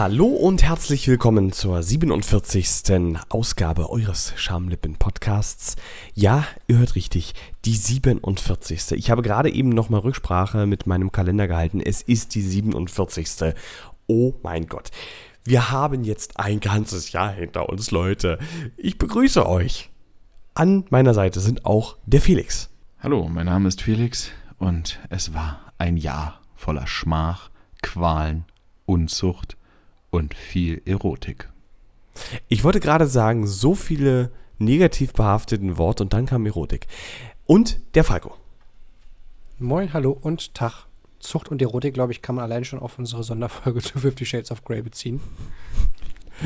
Hallo und herzlich willkommen zur 47. Ausgabe eures Schamlippen-Podcasts. Ja, ihr hört richtig, die 47. Ich habe gerade eben nochmal Rücksprache mit meinem Kalender gehalten. Es ist die 47. Oh mein Gott. Wir haben jetzt ein ganzes Jahr hinter uns, Leute. Ich begrüße euch. An meiner Seite sind auch der Felix. Hallo, mein Name ist Felix und es war ein Jahr voller Schmach, Qualen, Unzucht und viel Erotik. Ich wollte gerade sagen, so viele negativ behafteten Worte und dann kam Erotik. Und der Falco. Moin, hallo und Tag. Zucht und Erotik, glaube ich, kann man allein schon auf unsere Sonderfolge zu Fifty Shades of Grey beziehen.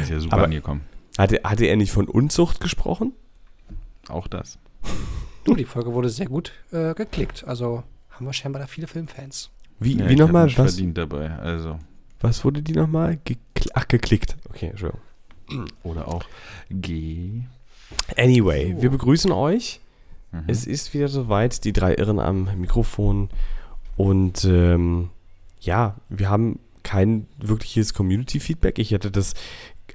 Ist ja super Aber- angekommen. Hatte, hatte er nicht von Unzucht gesprochen? Auch das. Du, die Folge wurde sehr gut äh, geklickt. Also haben wir scheinbar da viele Filmfans. Wie, Ja, wie nochmal? mich Was, verdient dabei. Also. Was wurde die nochmal? Gekl Ach, geklickt. Okay, Entschuldigung. Oder auch G. Anyway, So. wir begrüßen euch. Mhm. Es ist wieder soweit, die drei Irren am Mikrofon. Und ähm, ja, wir haben kein wirkliches Community-Feedback. Ich hätte das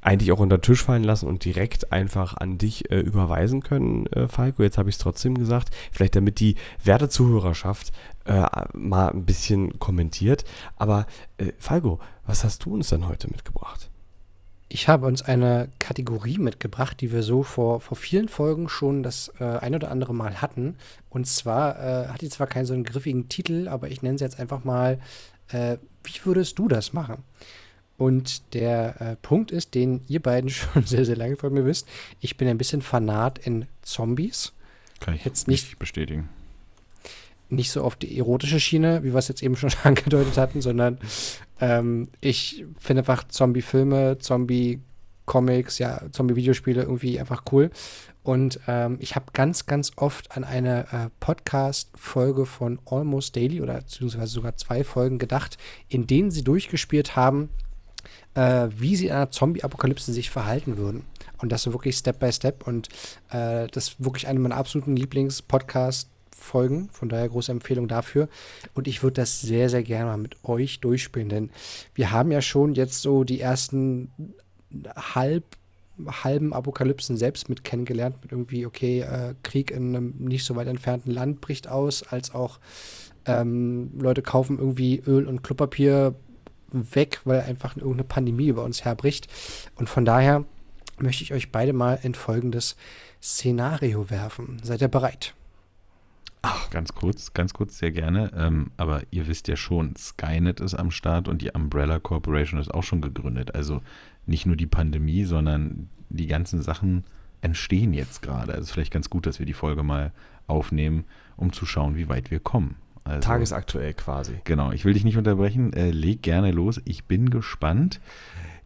eigentlich auch unter den Tisch fallen lassen und direkt einfach an dich äh, überweisen können, äh, Falco. Jetzt habe ich es trotzdem gesagt. Vielleicht damit die werte Zuhörerschaft äh, mal ein bisschen kommentiert. Aber äh, Falco, was hast du uns denn heute mitgebracht? Ich habe uns eine Kategorie mitgebracht, die wir so vor, vor vielen Folgen schon das äh, ein oder andere Mal hatten. Und zwar äh, hat die zwar keinen so einen griffigen Titel, aber ich nenne sie jetzt einfach mal, äh, wie würdest du das machen? Und der äh, Punkt ist, den ihr beiden schon sehr, sehr lange von mir wisst, ich bin ein bisschen Fanat in Zombies. Kann ich Jetzt nicht bestätigen. Nicht so auf die erotische Schiene, wie wir es jetzt eben schon angedeutet hatten, sondern ähm, ich finde einfach Zombie-Filme, Zombie-Comics, ja, Zombie-Videospiele irgendwie einfach cool. Und ähm, ich habe ganz, ganz oft an eine äh, Podcast-Folge von Almost Daily oder beziehungsweise sogar zwei Folgen gedacht, in denen sie durchgespielt haben, äh, wie sie in einer Zombie-Apokalypse sich verhalten würden. Und das so wirklich Step by Step. Und äh, das ist wirklich eine meiner absoluten Lieblings-Podcast-Folgen. Von daher große Empfehlung dafür. Und ich würde das sehr, sehr gerne mal mit euch durchspielen. Denn wir haben ja schon jetzt so die ersten halb halben Apokalypsen selbst mit kennengelernt, mit irgendwie, okay, äh, Krieg in einem nicht so weit entfernten Land bricht aus, als auch ähm, Leute kaufen irgendwie Öl und Klopapier weg, weil einfach irgendeine Pandemie über uns herbricht. Und von daher möchte ich euch beide mal in folgendes Szenario werfen. Seid ihr bereit? Ach, ganz kurz, ganz kurz, sehr gerne. Ähm, aber ihr wisst ja schon, Skynet ist am Start und die Umbrella Corporation ist auch schon gegründet. Also nicht nur die Pandemie, sondern die ganzen Sachen entstehen jetzt gerade. Also es ist vielleicht ganz gut, dass wir die Folge mal aufnehmen, um zu schauen, wie weit wir kommen. Also, Tagesaktuell quasi. Genau, ich will dich nicht unterbrechen. Äh, leg gerne los. Ich bin gespannt.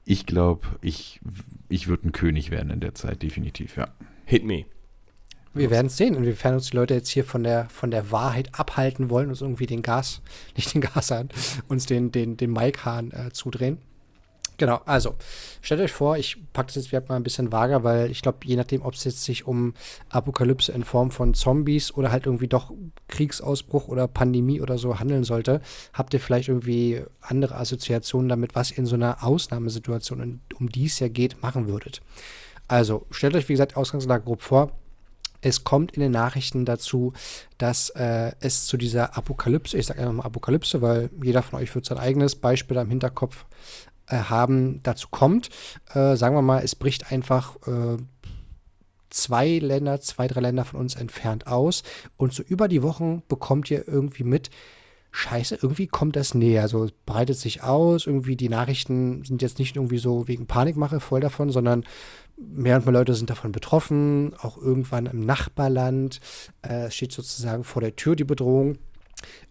Ich glaube, ich, ich würde ein König werden in der Zeit, definitiv, ja. Hit me. Wir werden es sehen, inwiefern uns die Leute jetzt hier von der, von der Wahrheit abhalten wollen, uns irgendwie den Gas, nicht den Gashahn, uns den, den, den Mike-Hahn äh, zudrehen. Genau, also stellt euch vor, ich packe das jetzt vielleicht mal ein bisschen vager, weil ich glaube, je nachdem, ob es jetzt sich um Apokalypse in Form von Zombies oder halt irgendwie doch Kriegsausbruch oder Pandemie oder so handeln sollte, habt ihr vielleicht irgendwie andere Assoziationen damit, was ihr in so einer Ausnahmesituation, um die es ja geht, machen würdet. Also stellt euch, wie gesagt, Ausgangslage grob vor. Es kommt in den Nachrichten dazu, dass äh, es zu dieser Apokalypse, ich sage einfach mal Apokalypse, weil jeder von euch wird sein eigenes Beispiel da im Hinterkopf äh, haben, dazu kommt. Äh, sagen wir mal, es bricht einfach äh, zwei Länder, zwei, drei Länder von uns entfernt aus. Und so über die Wochen bekommt ihr irgendwie mit, Scheiße, irgendwie kommt das näher. Also es breitet sich aus. Irgendwie die Nachrichten sind jetzt nicht irgendwie so wegen Panikmache voll davon, sondern mehr und mehr Leute sind davon betroffen. Auch irgendwann im Nachbarland äh, steht sozusagen vor der Tür die Bedrohung.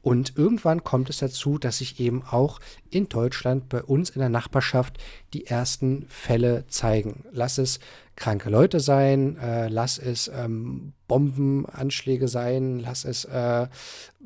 Und irgendwann kommt es dazu, dass sich eben auch in Deutschland bei uns in der Nachbarschaft die ersten Fälle zeigen. Lass es kranke Leute sein, äh, lass es ähm, Bombenanschläge sein, lass es äh,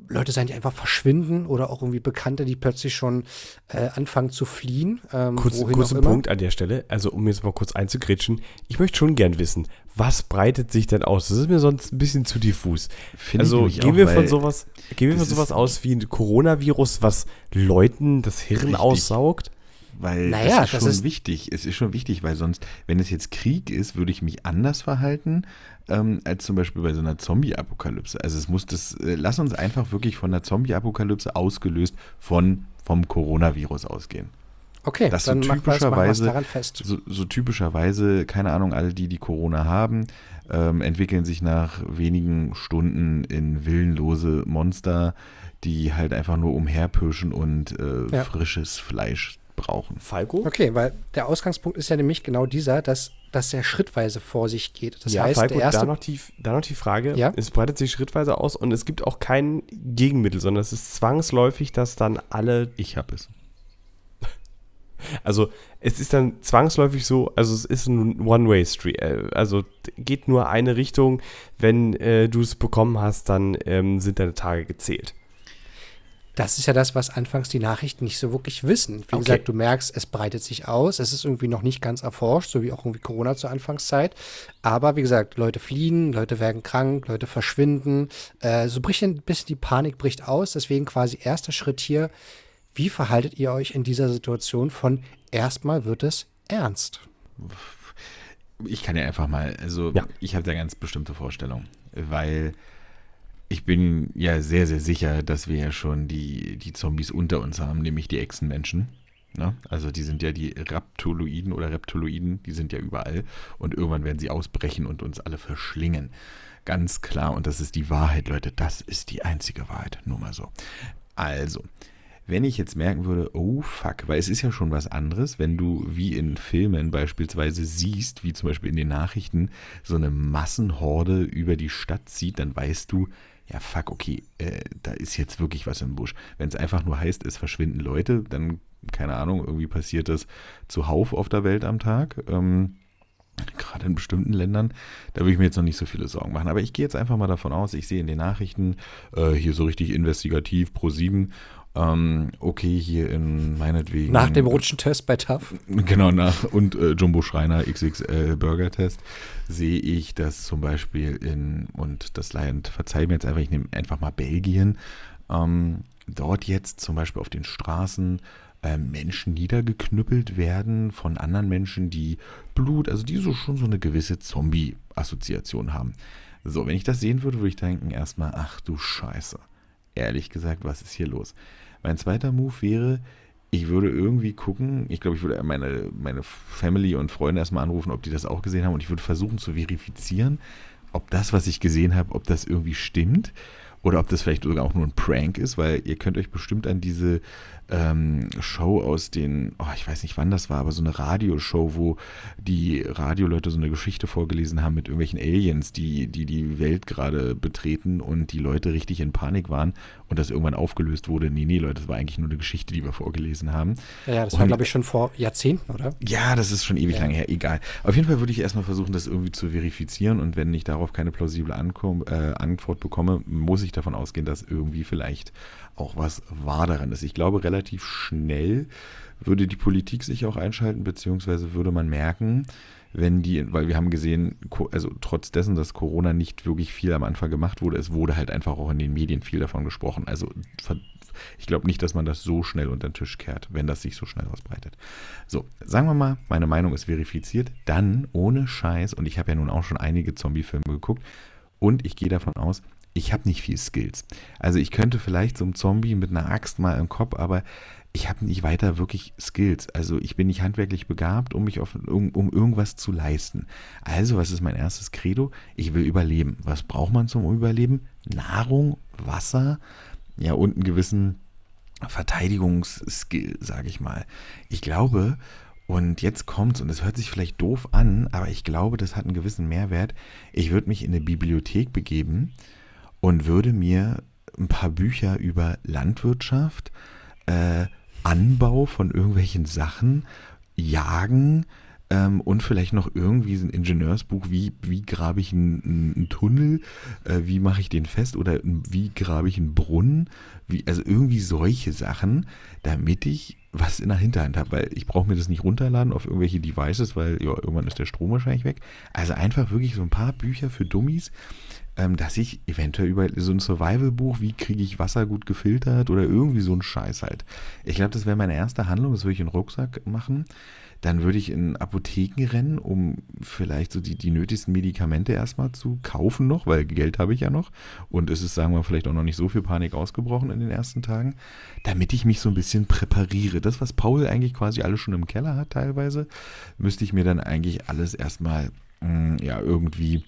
Leute sein, die einfach verschwinden oder auch irgendwie Bekannte, die plötzlich schon äh, anfangen zu fliehen. Ähm, Kurz, wohin kurzen auch immer. Punkt an der Stelle, also um jetzt mal kurz einzugrätschen, ich möchte schon gern wissen, was breitet sich denn aus? Das ist mir sonst ein bisschen zu diffus. Finde ich also gehen auch, wir von sowas, gehen wir von sowas ist- aus wie ein Coronavirus, was Leuten das Hirn Richtig. aussaugt? Weil Naja, das ist das schon ist- wichtig. Es ist schon wichtig, weil sonst, wenn es jetzt Krieg ist, würde ich mich anders verhalten, ähm, als zum Beispiel bei so einer Zombie-Apokalypse. Also es muss das, äh, lass uns einfach wirklich von der Zombie-Apokalypse ausgelöst von, vom Coronavirus ausgehen. Okay, Das so dann es typischerweise- daran fest. So, so typischerweise, keine Ahnung, alle die, die Corona haben, ähm, entwickeln sich nach wenigen Stunden in willenlose Monster, die halt einfach nur umherpirschen und äh, Ja. frisches Fleisch brauchen. Falco? Okay, weil der Ausgangspunkt ist ja nämlich genau dieser, dass, dass er schrittweise vor sich geht. Das ja, heißt, Falco, der erste. da, noch die, da noch die Frage. Ja? Es breitet sich schrittweise aus und es gibt auch kein Gegenmittel, sondern es ist zwangsläufig, dass dann alle, Ich habe es. also es ist dann zwangsläufig so, also es ist ein One-Way-Street, äh, also geht nur eine Richtung. Wenn äh, du es bekommen hast, dann ähm, sind deine Tage gezählt. Das ist ja das, was anfangs die Nachrichten nicht so wirklich wissen. Wie Okay. gesagt, du merkst, es breitet sich aus, es ist irgendwie noch nicht ganz erforscht, so wie auch irgendwie Corona zur Anfangszeit. Aber wie gesagt, Leute fliehen, Leute werden krank, Leute verschwinden. Äh, so bricht ein bisschen die Panik bricht aus. Deswegen quasi erster Schritt hier. Wie verhaltet ihr euch in dieser Situation von erstmal wird es ernst? Ich kann ja einfach mal, also Ja. ich habe da ganz bestimmte Vorstellungen, weil ich bin ja sehr, sehr sicher, dass wir ja schon die, die Zombies unter uns haben, nämlich die Echsenmenschen. Ne? Also die sind ja die Raptoloiden oder Reptoloiden, die sind ja überall und irgendwann werden sie ausbrechen und uns alle verschlingen. Ganz klar, und das ist die Wahrheit, Leute, das ist die einzige Wahrheit, nur mal so. Also, wenn ich jetzt merken würde, oh fuck, weil es ist ja schon was anderes, wenn du wie in Filmen beispielsweise siehst, wie zum Beispiel in den Nachrichten, so eine Massenhorde über die Stadt zieht, dann weißt du, ja fuck, okay, äh, da ist jetzt wirklich was im Busch. Wenn es einfach nur heißt, es verschwinden Leute, dann, keine Ahnung, irgendwie passiert das zuhauf auf der Welt am Tag. Ähm, gerade in bestimmten Ländern, da würde ich mir jetzt noch nicht so viele Sorgen machen. Aber ich gehe jetzt einfach mal davon aus, ich sehe in den Nachrichten, äh, hier so richtig investigativ, pro 7, ähm, okay, hier in meinetwegen. Nach dem Rutschentest bei TAF. Genau, nach und äh, Jumbo Schreiner XXL Burger Test sehe ich, dass zum Beispiel in, und das Land, verzeih mir jetzt einfach, ich nehme einfach mal Belgien, ähm, dort jetzt zum Beispiel auf den Straßen äh, Menschen niedergeknüppelt werden von anderen Menschen, die Blut, also die so schon so eine gewisse Zombie-Assoziation haben. So, wenn ich das sehen würde, würde ich denken erstmal, ach du Scheiße. Ehrlich gesagt, was ist hier los? Mein zweiter Move wäre, ich würde irgendwie gucken, ich glaube, ich würde meine, meine Family und Freunde erstmal anrufen, ob die das auch gesehen haben. Und ich würde versuchen zu verifizieren, ob das, was ich gesehen habe, ob das irgendwie stimmt oder ob das vielleicht sogar auch nur ein Prank ist, weil ihr könnt euch bestimmt an diese ähm, Show aus den, oh, ich weiß nicht wann das war, aber so eine Radioshow, wo die Radioleute so eine Geschichte vorgelesen haben mit irgendwelchen Aliens, die die, die Welt gerade betreten und die Leute richtig in Panik waren und das irgendwann aufgelöst wurde. Nee, nee, Leute, das war eigentlich nur eine Geschichte, die wir vorgelesen haben. Ja, das war, Und- glaube ich, schon vor Jahrzehnten, oder? Ja, das ist schon ewig Ja. lange her, egal. Auf jeden Fall würde ich erstmal versuchen, das irgendwie zu verifizieren und wenn ich darauf keine plausible Ankom äh, Antwort bekomme, muss ich davon ausgehen, dass irgendwie vielleicht auch was wahr daran ist. Ich glaube, relativ schnell würde die Politik sich auch einschalten, beziehungsweise würde man merken, wenn die, weil wir haben gesehen, also trotz dessen, dass Corona nicht wirklich viel am Anfang gemacht wurde, es wurde halt einfach auch in den Medien viel davon gesprochen. Also ich glaube nicht, dass man das so schnell unter den Tisch kehrt, wenn das sich so schnell ausbreitet. So, sagen wir mal, meine Meinung ist verifiziert, dann ohne Scheiß, und ich habe ja nun auch schon einige Zombie-Filme geguckt, und ich gehe davon aus, ich habe nicht viel Skills. Also ich könnte vielleicht so einem Zombie mit einer Axt mal im Kopf, aber ich habe nicht weiter wirklich Skills. Also ich bin nicht handwerklich begabt, um mich auf, um, um irgendwas zu leisten. Also, was ist mein erstes Credo? Ich will überleben. Was braucht man zum Überleben? Nahrung, Wasser, ja, und einen gewissen Verteidigungsskill, sage ich mal. Ich glaube, und jetzt kommt's, und es hört sich vielleicht doof an, aber ich glaube, das hat einen gewissen Mehrwert. Ich würde mich in eine Bibliothek begeben und würde mir ein paar Bücher über Landwirtschaft, äh, Anbau von irgendwelchen Sachen, Jagen ähm, und vielleicht noch irgendwie so ein Ingenieursbuch, wie, wie grabe ich einen, einen Tunnel, äh, wie mache ich den fest oder wie grabe ich einen Brunnen, wie, also irgendwie solche Sachen, damit ich was in der Hinterhand habe, weil ich brauche mir das nicht runterladen auf irgendwelche Devices, weil ja, irgendwann ist der Strom wahrscheinlich weg. Also einfach wirklich so ein paar Bücher für Dummies, ähm, dass ich eventuell über so ein Survival-Buch, wie kriege ich Wasser gut gefiltert oder irgendwie so ein Scheiß halt. Ich glaube, das wäre meine erste Handlung, das würde ich in den Rucksack machen. Dann würde ich in Apotheken rennen, um vielleicht so die, die nötigsten Medikamente erstmal zu kaufen noch, weil Geld habe ich ja noch. Und es ist, sagen wir, vielleicht auch noch nicht so viel Panik ausgebrochen in den ersten Tagen, damit ich mich so ein bisschen präpariere. Das, was Paul eigentlich quasi alles schon im Keller hat teilweise, müsste ich mir dann eigentlich alles erstmal mh, mm, ja irgendwie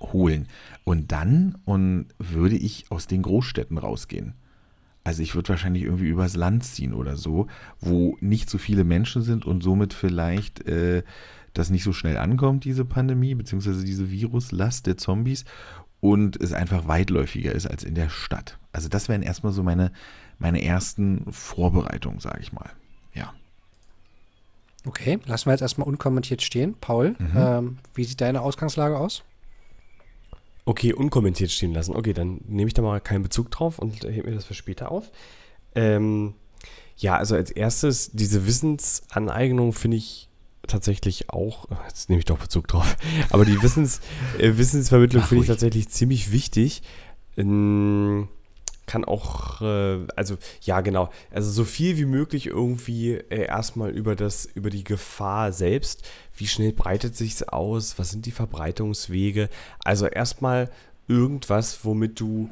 holen. Und dann und würde ich aus den Großstädten rausgehen. Also ich würde wahrscheinlich irgendwie übers Land ziehen oder so, wo nicht so viele Menschen sind und somit vielleicht äh, das nicht so schnell ankommt, diese Pandemie, beziehungsweise diese Viruslast der Zombies und es einfach weitläufiger ist als in der Stadt. Also das wären erstmal so meine, meine ersten Vorbereitungen, sage ich mal. Ja. Okay, lassen wir jetzt erstmal unkommentiert stehen. Paul, mhm. ähm, wie sieht deine Ausgangslage aus? Okay, unkommentiert stehen lassen. Okay, dann nehme ich da mal keinen Bezug drauf und hebe mir das für später auf. Ähm, ja, also als erstes, diese Wissensaneignung finde ich tatsächlich auch, jetzt nehme ich doch Bezug drauf, aber die Wissens, äh, Wissensvermittlung finde ich tatsächlich ziemlich wichtig. Ähm, kann auch, äh, also ja, genau, also so viel wie möglich irgendwie äh, erstmal über das, über die Gefahr selbst. Wie schnell breitet sich es aus? Was sind die Verbreitungswege? Also erstmal irgendwas, womit du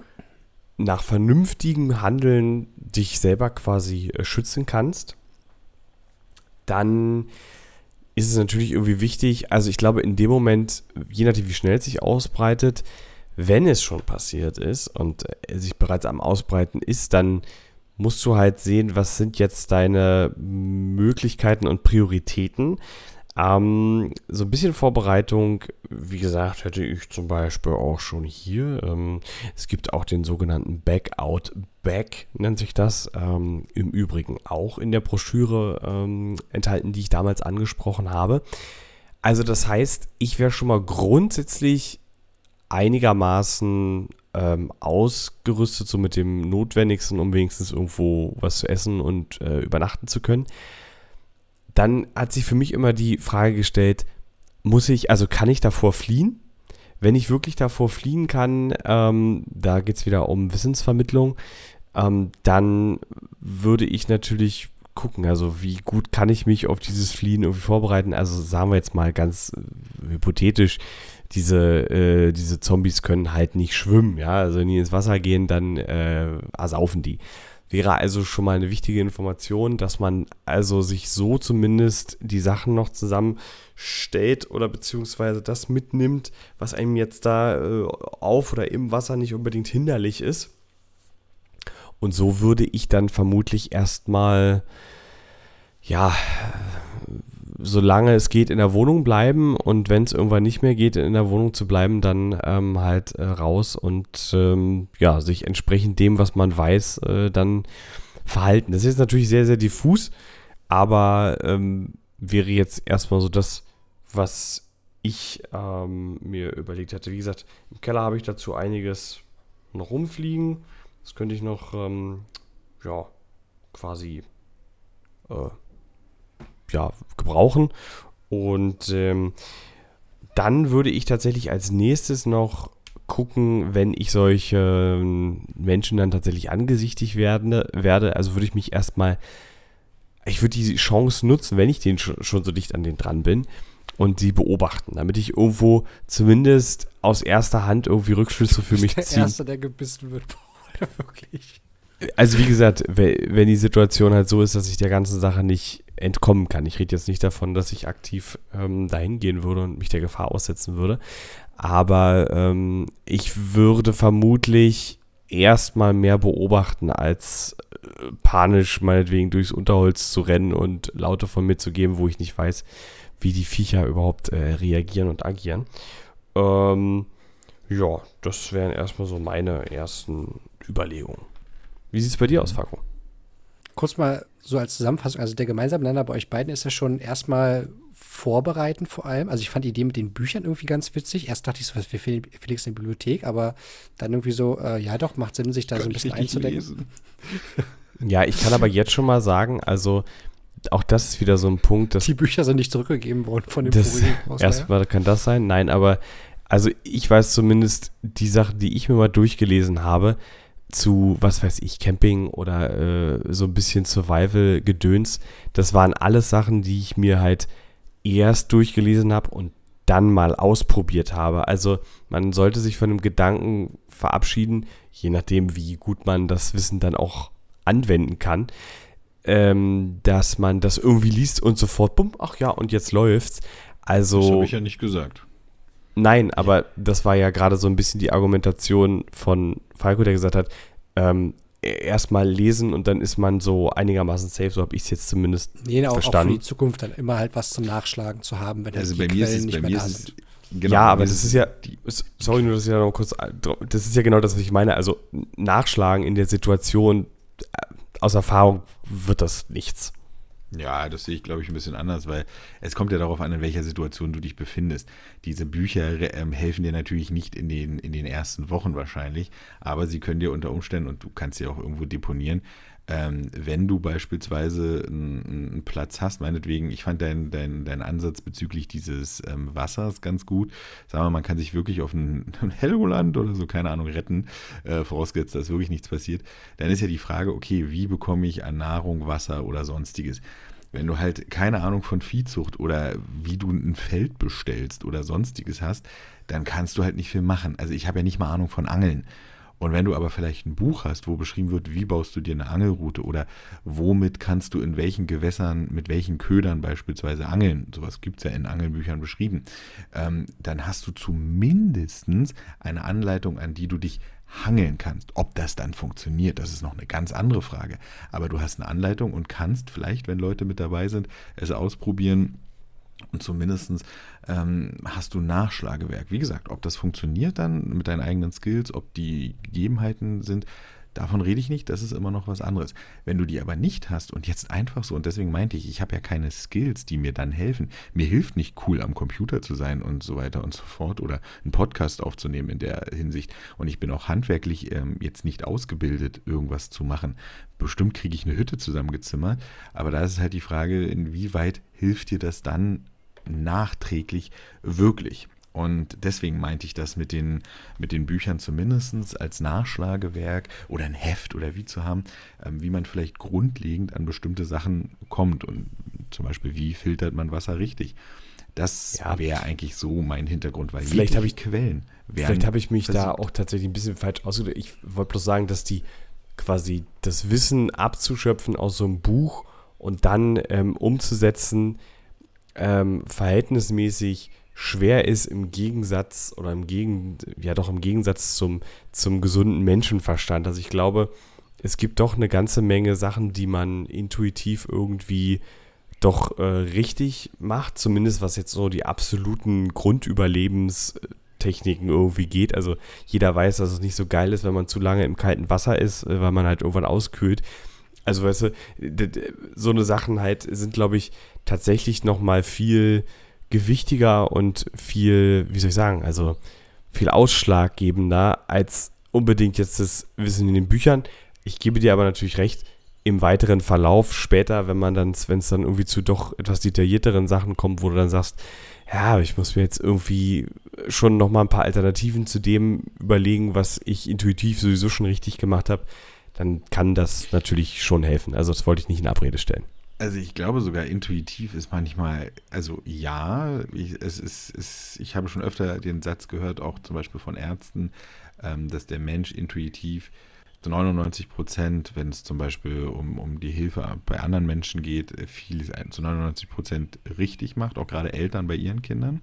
nach vernünftigem Handeln dich selber quasi äh, schützen kannst. Dann ist es natürlich irgendwie wichtig, also ich glaube in dem Moment, je nachdem wie schnell es sich ausbreitet, wenn es schon passiert ist und sich bereits am Ausbreiten ist, dann musst du halt sehen, was sind jetzt deine Möglichkeiten und Prioritäten. Ähm, so ein bisschen Vorbereitung, wie gesagt, hätte ich zum Beispiel auch schon hier. Ähm, es gibt auch den sogenannten Backout Back, nennt sich das. Ähm, Im Übrigen auch in der Broschüre ähm, enthalten, die ich damals angesprochen habe. Also das heißt, ich wäre schon mal grundsätzlich einigermaßen ähm, ausgerüstet, so mit dem Notwendigsten, um wenigstens irgendwo was zu essen und äh, übernachten zu können. Dann hat sich für mich immer die Frage gestellt, muss ich, also kann ich davor fliehen? Wenn ich wirklich davor fliehen kann, ähm, da geht es wieder um Wissensvermittlung, ähm, dann würde ich natürlich gucken, also wie gut kann ich mich auf dieses Fliehen irgendwie vorbereiten. Also sagen wir jetzt mal ganz äh, hypothetisch, diese, äh, diese Zombies können halt nicht schwimmen, ja, also wenn die ins Wasser gehen, dann äh, ersaufen die. Wäre also schon mal eine wichtige Information, dass man also sich so zumindest die Sachen noch zusammenstellt oder beziehungsweise das mitnimmt, was einem jetzt da äh, auf oder im Wasser nicht unbedingt hinderlich ist. Und so würde ich dann vermutlich erstmal, ja, solange es geht, in der Wohnung bleiben und wenn es irgendwann nicht mehr geht, in der Wohnung zu bleiben, dann ähm, halt äh, raus und ähm, ja, sich entsprechend dem, was man weiß, äh, dann verhalten. Das ist natürlich sehr, sehr diffus, aber ähm, wäre jetzt erstmal so das, was ich ähm, mir überlegt hatte. Wie gesagt, im Keller habe ich dazu einiges noch rumfliegen. Das könnte ich noch, ähm, ja, quasi äh, ja, gebrauchen. Und ähm, dann würde ich tatsächlich als nächstes noch gucken, wenn ich solche ähm, Menschen dann tatsächlich angesichtig werde, werde also würde ich mich erstmal, ich würde die Chance nutzen, wenn ich den schon so dicht an den dran bin und sie beobachten, damit ich irgendwo zumindest aus erster Hand irgendwie Rückschlüsse für mich ziehe. Der Erste, der gebissen wird, wirklich. Also wie gesagt, wenn die Situation halt so ist, dass ich der ganzen Sache nicht entkommen kann. Ich rede jetzt nicht davon, dass ich aktiv ähm, dahin gehen würde und mich der Gefahr aussetzen würde. Aber ähm, ich würde vermutlich erstmal mehr beobachten, als äh, panisch meinetwegen durchs Unterholz zu rennen und Laute von mir zu geben, wo ich nicht weiß, wie die Viecher überhaupt äh, reagieren und agieren. Ähm, ja, das wären erstmal so meine ersten Überlegungen. Wie sieht es bei dir aus, Faco? Kurz mal so als Zusammenfassung, also der gemeinsame Nenner bei euch beiden ist ja schon erstmal vorbereiten vor allem. Also ich fand die Idee mit den Büchern irgendwie ganz witzig. Erst dachte ich so, was für Felix in der Bibliothek, aber dann irgendwie so, äh, ja doch, macht Sinn, sich da Kann so ein bisschen einzudenken. ja, ich kann aber jetzt schon mal sagen, also auch das ist wieder so ein Punkt, dass. Die Bücher sind nicht zurückgegeben worden von dem das, Erstmal kann das sein, nein, aber Also ich weiß zumindest die Sachen, die ich mir mal durchgelesen habe, zu, was weiß ich, Camping oder äh, so ein bisschen Survival-Gedöns, das waren alles Sachen, die ich mir halt erst durchgelesen habe und dann mal ausprobiert habe. Also man sollte sich von dem Gedanken verabschieden, je nachdem, wie gut man das Wissen dann auch anwenden kann, ähm, dass man das irgendwie liest und sofort, bumm, ach ja, und jetzt läuft's. Also. Das habe ich ja nicht gesagt. Nein, aber das war ja gerade so ein bisschen die Argumentation von Falco, der gesagt hat, ähm, erstmal lesen und dann ist man so einigermaßen safe, so habe ich es jetzt zumindest nee, auch, verstanden. Auch für die Zukunft dann immer halt was zum Nachschlagen zu haben, wenn also bei mir Quellen ist es, bei mir ist es, genau, ja, aber das ist ja, sorry nur, dass ich da noch kurz, das ist ja genau das, was ich meine, also nachschlagen in der Situation, äh, aus Erfahrung wird das nichts. Ja, das sehe ich, glaube ich, ein bisschen anders, weil es kommt ja darauf an, in welcher Situation du dich befindest. Diese Bücher ähm, helfen dir natürlich nicht in den, in den ersten Wochen wahrscheinlich, aber sie können dir unter Umständen, und du kannst sie auch irgendwo deponieren, ähm, wenn du beispielsweise einen, einen, Platz hast, meinetwegen, ich fand deinen dein, dein Ansatz bezüglich dieses ähm, Wassers ganz gut. Sagen wir, man kann sich wirklich auf ein, Helgoland oder so, keine Ahnung, retten, äh, vorausgesetzt, dass wirklich nichts passiert. Dann ist ja die Frage, okay, wie bekomme ich an Nahrung, Wasser oder sonstiges? Wenn du halt keine Ahnung von Viehzucht oder wie du ein Feld bestellst oder sonstiges hast, dann kannst du halt nicht viel machen. Also ich habe ja nicht mal Ahnung von Angeln. Und wenn du aber vielleicht ein Buch hast, wo beschrieben wird, wie baust du dir eine Angelroute oder womit kannst du in welchen Gewässern, mit welchen Ködern beispielsweise angeln, sowas gibt es ja in Angelbüchern beschrieben, ähm, dann hast du zumindest eine Anleitung, an die du dich hangeln kannst. Ob das dann funktioniert, das ist noch eine ganz andere Frage. Aber du hast eine Anleitung und kannst vielleicht, wenn Leute mit dabei sind, es ausprobieren und zumindest ähm, hast du Nachschlagewerk. Wie gesagt, ob das funktioniert dann mit deinen eigenen Skills, ob die Gegebenheiten sind, Davon rede ich nicht, das ist immer noch was anderes. Wenn du die aber nicht hast und jetzt einfach so, und deswegen meinte ich, ich habe ja keine Skills, die mir dann helfen. Mir hilft nicht cool am Computer zu sein und so weiter und so fort oder einen Podcast aufzunehmen in der Hinsicht. Und ich bin auch handwerklich ähm, jetzt nicht ausgebildet, irgendwas zu machen. Bestimmt kriege ich eine Hütte zusammengezimmert, aber da ist halt die Frage, inwieweit hilft dir das dann nachträglich wirklich? Und deswegen meinte ich das mit den, mit den Büchern zumindest als Nachschlagewerk oder ein Heft oder wie zu haben, ähm, wie man vielleicht grundlegend an bestimmte Sachen kommt. Und zum Beispiel, wie filtert man Wasser richtig? Das ja. wäre eigentlich so mein Hintergrund, weil vielleicht habe ich Quellen. Vielleicht habe ich mich versucht. da auch tatsächlich ein bisschen falsch ausgedrückt. Ich wollte bloß sagen, dass die quasi das Wissen abzuschöpfen aus so einem Buch und dann ähm, umzusetzen, ähm, verhältnismäßig schwer ist im Gegensatz oder im Gegen, ja doch im Gegensatz zum, zum gesunden Menschenverstand. Also ich glaube, es gibt doch eine ganze Menge Sachen, die man intuitiv irgendwie doch äh, richtig macht, zumindest was jetzt so die absoluten Grundüberlebenstechniken irgendwie geht. Also jeder weiß, dass es nicht so geil ist, wenn man zu lange im kalten Wasser ist, äh, weil man halt irgendwann auskühlt. Also weißt du, so eine Sachen halt sind, glaube ich, tatsächlich noch mal viel gewichtiger und viel, wie soll ich sagen, also viel ausschlaggebender als unbedingt jetzt das Wissen in den Büchern. Ich gebe dir aber natürlich recht, im weiteren Verlauf später, wenn man dann, wenn es dann irgendwie zu doch etwas detaillierteren Sachen kommt, wo du dann sagst, ja, ich muss mir jetzt irgendwie schon noch mal ein paar Alternativen zu dem überlegen, was ich intuitiv sowieso schon richtig gemacht habe, dann kann das natürlich schon helfen. Also das wollte ich nicht in Abrede stellen. Also ich glaube sogar intuitiv ist manchmal, also ja, ich, es ist, es, ich habe schon öfter den Satz gehört, auch zum Beispiel von Ärzten, ähm, dass der Mensch intuitiv zu 99 Prozent, wenn es zum Beispiel um, um die Hilfe bei anderen Menschen geht, viel zu 99 Prozent richtig macht, auch gerade Eltern bei ihren Kindern.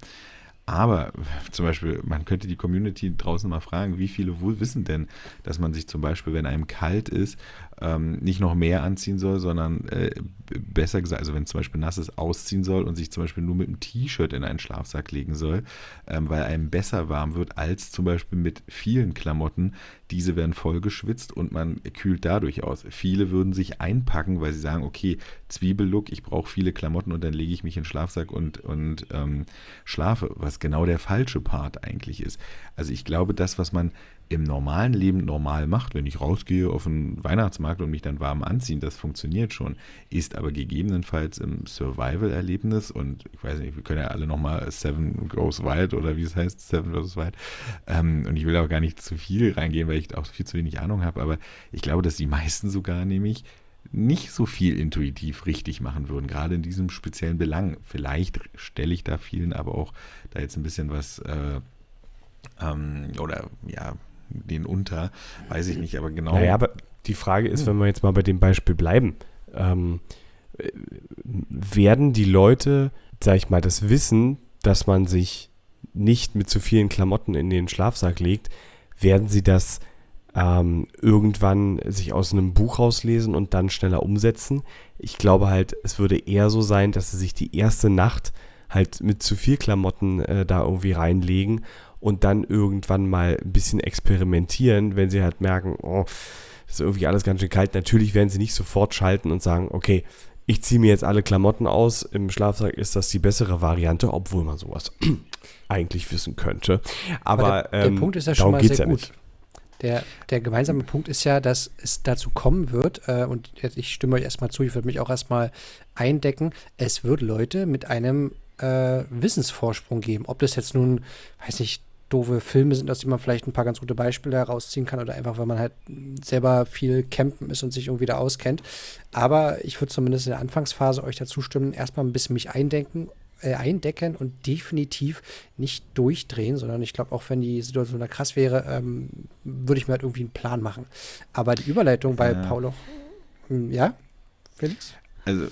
Aber zum Beispiel, man könnte die Community draußen mal fragen, wie viele wohl wissen denn, dass man sich zum Beispiel, wenn einem kalt ist, ähm, nicht noch mehr anziehen soll, sondern äh, besser gesagt, also wenn zum Beispiel nass ist, ausziehen soll und sich zum Beispiel nur mit einem T-Shirt in einen Schlafsack legen soll, ähm, weil einem besser warm wird als zum Beispiel mit vielen Klamotten. Diese werden voll geschwitzt und man kühlt dadurch aus. Viele würden sich einpacken, weil sie sagen, okay, Zwiebellook, ich brauche viele Klamotten und dann lege ich mich in den Schlafsack und, und ähm, schlafe, was genau der falsche Part eigentlich ist. Also ich glaube, das, was man im normalen Leben normal macht, wenn ich rausgehe auf den Weihnachtsmarkt und mich dann warm anziehen, das funktioniert schon, ist aber gegebenenfalls im Survival-Erlebnis und ich weiß nicht, wir können ja alle nochmal Seven Goes Wild oder wie es heißt, Seven Goes Wild ähm, und ich will auch gar nicht zu viel reingehen, weil ich auch viel zu wenig Ahnung habe, aber ich glaube, dass die meisten sogar nämlich nicht so viel intuitiv richtig machen würden, gerade in diesem speziellen Belang. Vielleicht stelle ich da vielen aber auch da jetzt ein bisschen was äh, ähm, oder ja, den unter, weiß ich nicht, aber genau. Naja, aber die Frage ist, wenn wir jetzt mal bei dem Beispiel bleiben, ähm, werden die Leute, sag ich mal, das Wissen, dass man sich nicht mit zu vielen Klamotten in den Schlafsack legt, werden sie das ähm, irgendwann sich aus einem Buch rauslesen und dann schneller umsetzen. Ich glaube halt, es würde eher so sein, dass sie sich die erste Nacht halt mit zu viel Klamotten äh, da irgendwie reinlegen und dann irgendwann mal ein bisschen experimentieren, wenn sie halt merken, oh, ist irgendwie alles ganz schön kalt. Natürlich werden sie nicht sofort schalten und sagen, okay, ich ziehe mir jetzt alle Klamotten aus. Im Schlafsack ist das die bessere Variante, obwohl man sowas eigentlich wissen könnte. Aber, Aber der, ähm, der, Punkt ist ja schon mal sehr ja gut. Nicht. Der, der gemeinsame Punkt ist ja, dass es dazu kommen wird, äh, und ich stimme euch erstmal zu, ich würde mich auch erstmal eindecken, es wird Leute mit einem äh, Wissensvorsprung geben. Ob das jetzt nun, weiß nicht, doofe Filme sind, aus denen man vielleicht ein paar ganz gute Beispiele herausziehen kann oder einfach, weil man halt selber viel campen ist und sich irgendwie da auskennt. Aber ich würde zumindest in der Anfangsphase euch dazu stimmen, erstmal ein bisschen mich eindenken, äh, eindecken und definitiv nicht durchdrehen, sondern ich glaube, auch wenn die Situation da krass wäre, ähm, würde ich mir halt irgendwie einen Plan machen. Aber die Überleitung bei ja. Paulo, hm, ja, Felix? Also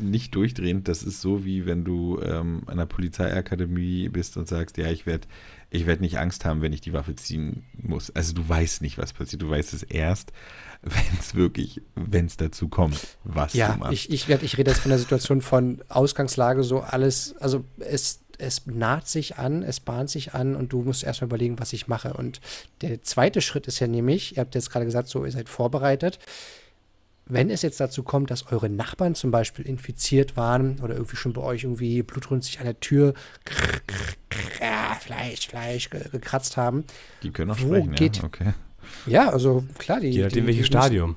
nicht durchdrehen, das ist so wie wenn du ähm, an der Polizeiakademie bist und sagst, ja, ich werde ich werde nicht Angst haben, wenn ich die Waffe ziehen muss. Also du weißt nicht, was passiert. Du weißt es erst, wenn es wirklich, wenn es dazu kommt, was ja, du machst. Ich, ich, ich rede jetzt von der Situation von Ausgangslage, so alles, also es, es naht sich an, es bahnt sich an und du musst erstmal überlegen, was ich mache. Und der zweite Schritt ist ja nämlich, ihr habt jetzt gerade gesagt, so, ihr seid vorbereitet wenn es jetzt dazu kommt, dass eure Nachbarn zum Beispiel infiziert waren oder irgendwie schon bei euch irgendwie blutrünstig an der Tür krr, krr, Fleisch, Fleisch gekratzt haben. Die können auch sprechen, geht, ja. Okay. Ja, also klar, die. Je nachdem, welches Stadium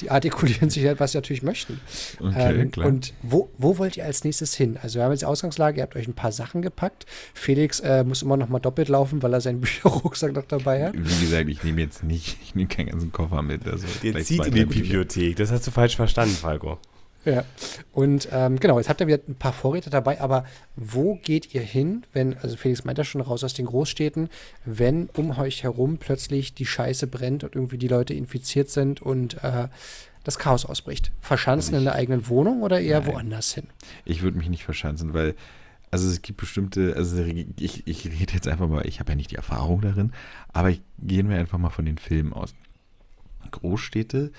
die artikulieren sich halt, was sie natürlich möchten. Okay, ähm, klar. Und wo, wo wollt ihr als nächstes hin? Also wir haben jetzt die Ausgangslage, ihr habt euch ein paar Sachen gepackt. Felix äh, muss immer noch mal doppelt laufen, weil er seinen Bücherrucksack noch dabei hat. Wie gesagt, ich nehme jetzt nicht, ich nehme keinen ganzen Koffer mit. Also Der zieht in die Bibliothek, das hast du falsch verstanden, Falco. Ja, und ähm, genau, jetzt habt ihr wieder ein paar Vorräte dabei, aber wo geht ihr hin, wenn, also Felix meint ja schon raus aus den Großstädten, wenn um euch herum plötzlich die Scheiße brennt und irgendwie die Leute infiziert sind und äh, das Chaos ausbricht? Verschanzen also ich, in der eigenen Wohnung oder eher nein, woanders hin? Ich würde mich nicht verschanzen, weil, also es gibt bestimmte, also ich, ich rede jetzt einfach mal, ich habe ja nicht die Erfahrung darin, aber ich, gehen wir einfach mal von den Filmen aus. Großstädte,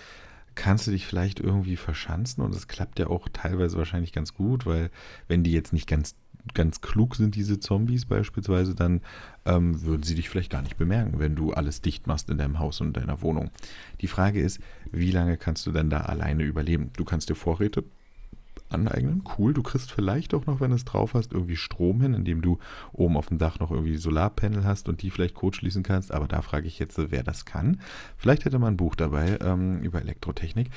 kannst du dich vielleicht irgendwie verschanzen und es klappt ja auch teilweise wahrscheinlich ganz gut, weil wenn die jetzt nicht ganz ganz klug sind, diese Zombies beispielsweise, dann ähm, würden sie dich vielleicht gar nicht bemerken, wenn du alles dicht machst in deinem Haus und deiner Wohnung. Die Frage ist, wie lange kannst du denn da alleine überleben? Du kannst dir Vorräte aneignen. Cool, du kriegst vielleicht auch noch, wenn du es drauf hast, irgendwie Strom hin, indem du oben auf dem Dach noch irgendwie Solarpanel hast und die vielleicht Code schließen kannst. Aber da frage ich jetzt, wer das kann. Vielleicht hätte man ein Buch dabei ähm, über Elektrotechnik.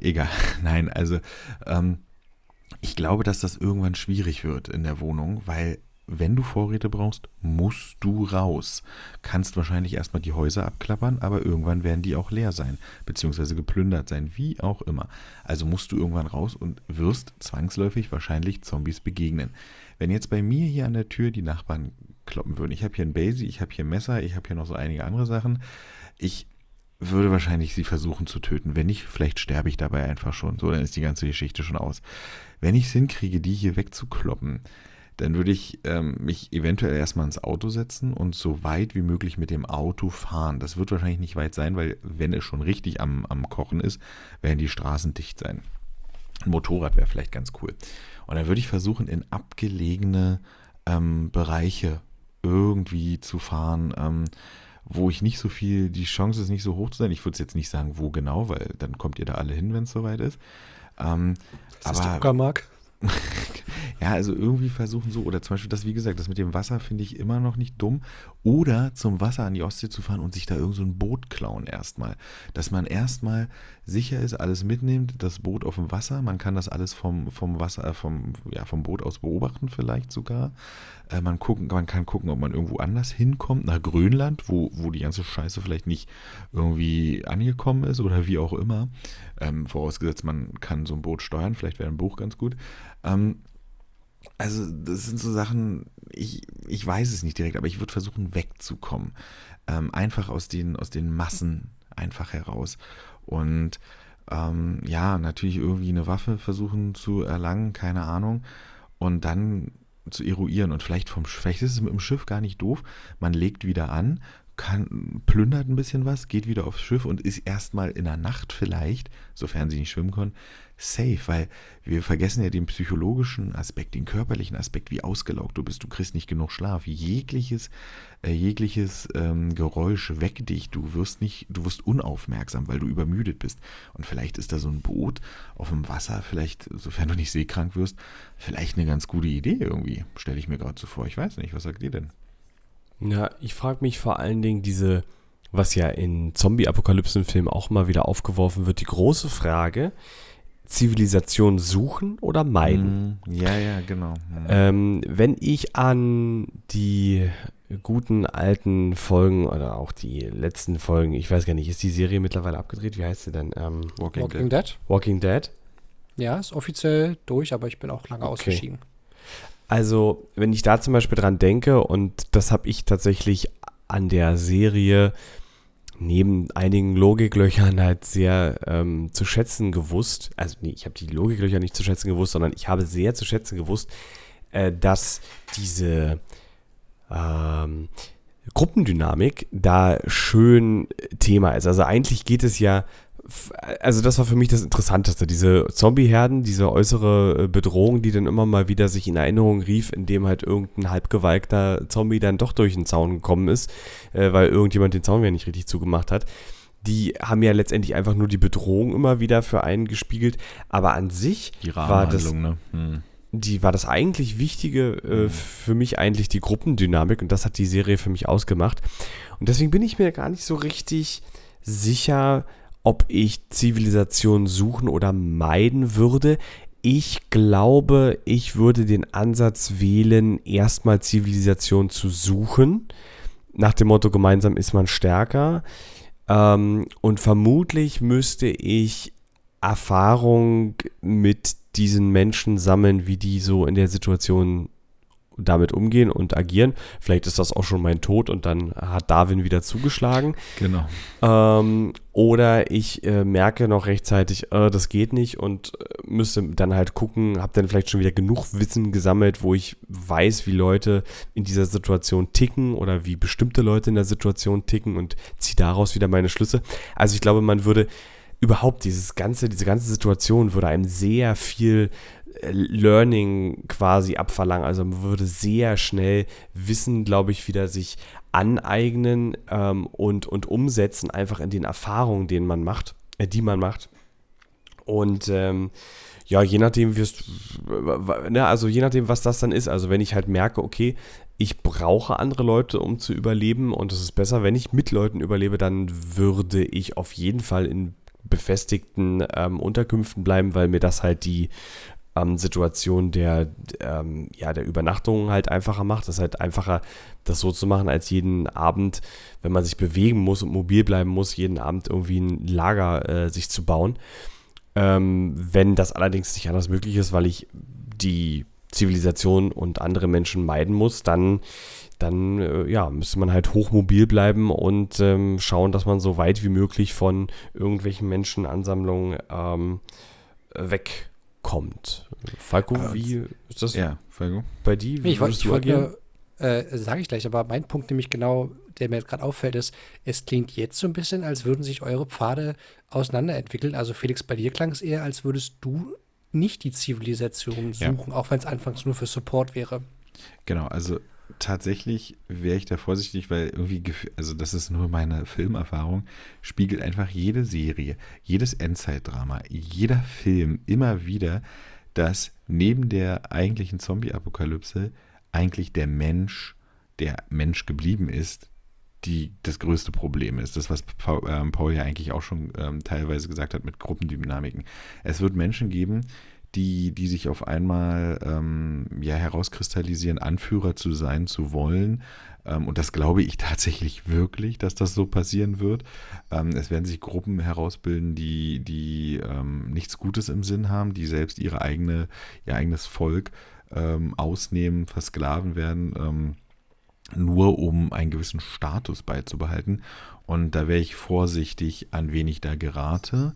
Egal, nein, also ähm, ich glaube, dass das irgendwann schwierig wird in der Wohnung, weil wenn du Vorräte brauchst, musst du raus. Kannst wahrscheinlich erstmal die Häuser abklappern, aber irgendwann werden die auch leer sein, beziehungsweise geplündert sein, wie auch immer. Also musst du irgendwann raus und wirst zwangsläufig wahrscheinlich Zombies begegnen. Wenn jetzt bei mir hier an der Tür die Nachbarn kloppen würden, ich habe hier ein Basie, ich habe hier ein Messer, ich habe hier noch so einige andere Sachen, ich würde wahrscheinlich sie versuchen zu töten. Wenn nicht, vielleicht sterbe ich dabei einfach schon. So, dann ist die ganze Geschichte schon aus. Wenn ich es hinkriege, die hier wegzukloppen, dann würde ich ähm, mich eventuell erstmal ins Auto setzen und so weit wie möglich mit dem Auto fahren. Das wird wahrscheinlich nicht weit sein, weil wenn es schon richtig am, am Kochen ist, werden die Straßen dicht sein. Ein Motorrad wäre vielleicht ganz cool. Und dann würde ich versuchen, in abgelegene ähm, Bereiche irgendwie zu fahren, ähm, wo ich nicht so viel, die Chance ist nicht so hoch zu sein. Ich würde es jetzt nicht sagen, wo genau, weil dann kommt ihr da alle hin, wenn es soweit ist. Ähm, ist aber, das Uckermark? Ja, also irgendwie versuchen so, oder zum Beispiel das, wie gesagt, das mit dem Wasser finde ich immer noch nicht dumm. Oder zum Wasser an die Ostsee zu fahren und sich da irgend so ein Boot klauen erstmal. Dass man erstmal sicher ist, alles mitnimmt, das Boot auf dem Wasser, man kann das alles vom, vom Wasser, vom, ja, vom Boot aus beobachten vielleicht sogar. Äh, man, gucken, man kann gucken, ob man irgendwo anders hinkommt, nach Grönland, wo, wo die ganze Scheiße vielleicht nicht irgendwie angekommen ist oder wie auch immer. Ähm, vorausgesetzt, man kann so ein Boot steuern, vielleicht wäre ein Buch ganz gut. Ähm, also das sind so Sachen, ich, ich weiß es nicht direkt, aber ich würde versuchen wegzukommen. Ähm, einfach aus den, aus den Massen einfach heraus. Und ähm, ja, natürlich irgendwie eine Waffe versuchen zu erlangen, keine Ahnung. Und dann zu eruieren. Und vielleicht vom vielleicht ist es mit dem Schiff gar nicht doof. Man legt wieder an, kann, plündert ein bisschen was, geht wieder aufs Schiff und ist erstmal in der Nacht vielleicht, sofern sie nicht schwimmen können, safe, weil wir vergessen ja den psychologischen Aspekt, den körperlichen Aspekt, wie ausgelaugt du bist. Du kriegst nicht genug Schlaf. Jegliches, äh, jegliches ähm, Geräusch weckt dich. Du wirst nicht, du wirst unaufmerksam, weil du übermüdet bist. Und vielleicht ist da so ein Boot auf dem Wasser, vielleicht, sofern du nicht seekrank wirst, vielleicht eine ganz gute Idee irgendwie. Stelle ich mir gerade so vor. Ich weiß nicht, was sagt ihr denn? Ja, ich frage mich vor allen Dingen diese, was ja in Zombie-Apokalypsen-Filmen auch mal wieder aufgeworfen wird, die große Frage, Zivilisation suchen oder meiden? Mm, ja, ja, genau. Mm. Ähm, wenn ich an die guten alten Folgen oder auch die letzten Folgen, ich weiß gar nicht, ist die Serie mittlerweile abgedreht? Wie heißt sie denn? Ähm, Walking, Walking Dead. Dead. Walking Dead. Ja, ist offiziell durch, aber ich bin auch lange okay. ausgeschieden. Also, wenn ich da zum Beispiel dran denke, und das habe ich tatsächlich an der Serie neben einigen Logiklöchern halt sehr ähm, zu schätzen gewusst. Also, nee, ich habe die Logiklöcher nicht zu schätzen gewusst, sondern ich habe sehr zu schätzen gewusst, äh, dass diese ähm, Gruppendynamik da schön Thema ist. Also eigentlich geht es ja also das war für mich das Interessanteste, diese Zombie-Herden, diese äußere äh, Bedrohung, die dann immer mal wieder sich in Erinnerung rief, indem halt irgendein halbgewalkter Zombie dann doch durch den Zaun gekommen ist, äh, weil irgendjemand den Zaun ja nicht richtig zugemacht hat. Die haben ja letztendlich einfach nur die Bedrohung immer wieder für einen gespiegelt, aber an sich war das, ne? hm. die war das eigentlich Wichtige äh, hm. für mich eigentlich die Gruppendynamik und das hat die Serie für mich ausgemacht. Und deswegen bin ich mir gar nicht so richtig sicher, ob ich Zivilisation suchen oder meiden würde. Ich glaube, ich würde den Ansatz wählen, erstmal Zivilisation zu suchen. Nach dem Motto, gemeinsam ist man stärker. Ähm, und vermutlich müsste ich Erfahrung mit diesen Menschen sammeln, wie die so in der Situation damit umgehen und agieren. Vielleicht ist das auch schon mein Tod und dann hat Darwin wieder zugeschlagen. Genau. Ähm, oder ich äh, merke noch rechtzeitig, äh, das geht nicht und äh, müsste dann halt gucken, habe dann vielleicht schon wieder genug Wissen gesammelt, wo ich weiß, wie Leute in dieser Situation ticken oder wie bestimmte Leute in der Situation ticken und ziehe daraus wieder meine Schlüsse. Also ich glaube, man würde überhaupt dieses ganze, diese ganze Situation würde einem sehr viel Learning quasi abverlangen. Also man würde sehr schnell Wissen, glaube ich, wieder sich aneignen ähm, und, und umsetzen, einfach in den Erfahrungen, denen man macht, äh, die man macht. Und ähm, ja, je nachdem, es, ne, also je nachdem, was das dann ist. Also wenn ich halt merke, okay, ich brauche andere Leute, um zu überleben und es ist besser, wenn ich mit Leuten überlebe, dann würde ich auf jeden Fall in befestigten ähm, Unterkünften bleiben, weil mir das halt die ähm, Situation der, ähm, ja, der Übernachtung halt einfacher macht. Das ist halt einfacher, das so zu machen, als jeden Abend, wenn man sich bewegen muss und mobil bleiben muss, jeden Abend irgendwie ein Lager äh, sich zu bauen. Ähm, wenn das allerdings nicht anders möglich ist, weil ich die Zivilisation und andere Menschen meiden muss, dann, dann äh, ja, müsste man halt hochmobil bleiben und ähm, schauen, dass man so weit wie möglich von irgendwelchen Menschenansammlungen ähm, weg kommt. Falco, also, wie ist das ja, Falco? bei dir? Wie ich wollte wollt nur, äh, sage ich gleich, aber mein Punkt nämlich genau, der mir jetzt gerade auffällt, ist, es klingt jetzt so ein bisschen, als würden sich eure Pfade auseinanderentwickeln. Also Felix, bei dir klang es eher, als würdest du nicht die Zivilisation suchen, ja. auch wenn es anfangs nur für Support wäre. Genau, also tatsächlich wäre ich da vorsichtig, weil irgendwie, also das ist nur meine Filmerfahrung, spiegelt einfach jede Serie, jedes Endzeitdrama, jeder Film immer wieder dass neben der eigentlichen Zombie-Apokalypse eigentlich der Mensch, der Mensch geblieben ist, die das größte Problem ist. Das, was Paul, ähm, Paul ja eigentlich auch schon ähm, teilweise gesagt hat mit Gruppendynamiken. Es wird Menschen geben, die, die sich auf einmal ähm, ja, herauskristallisieren, Anführer zu sein, zu wollen. Ähm, und das glaube ich tatsächlich wirklich, dass das so passieren wird. Ähm, es werden sich Gruppen herausbilden, die, die ähm, nichts Gutes im Sinn haben, die selbst ihre eigene, ihr eigenes Volk ähm, ausnehmen, versklaven werden ähm, nur um einen gewissen Status beizubehalten. Und da wäre ich vorsichtig, an wen ich da gerate.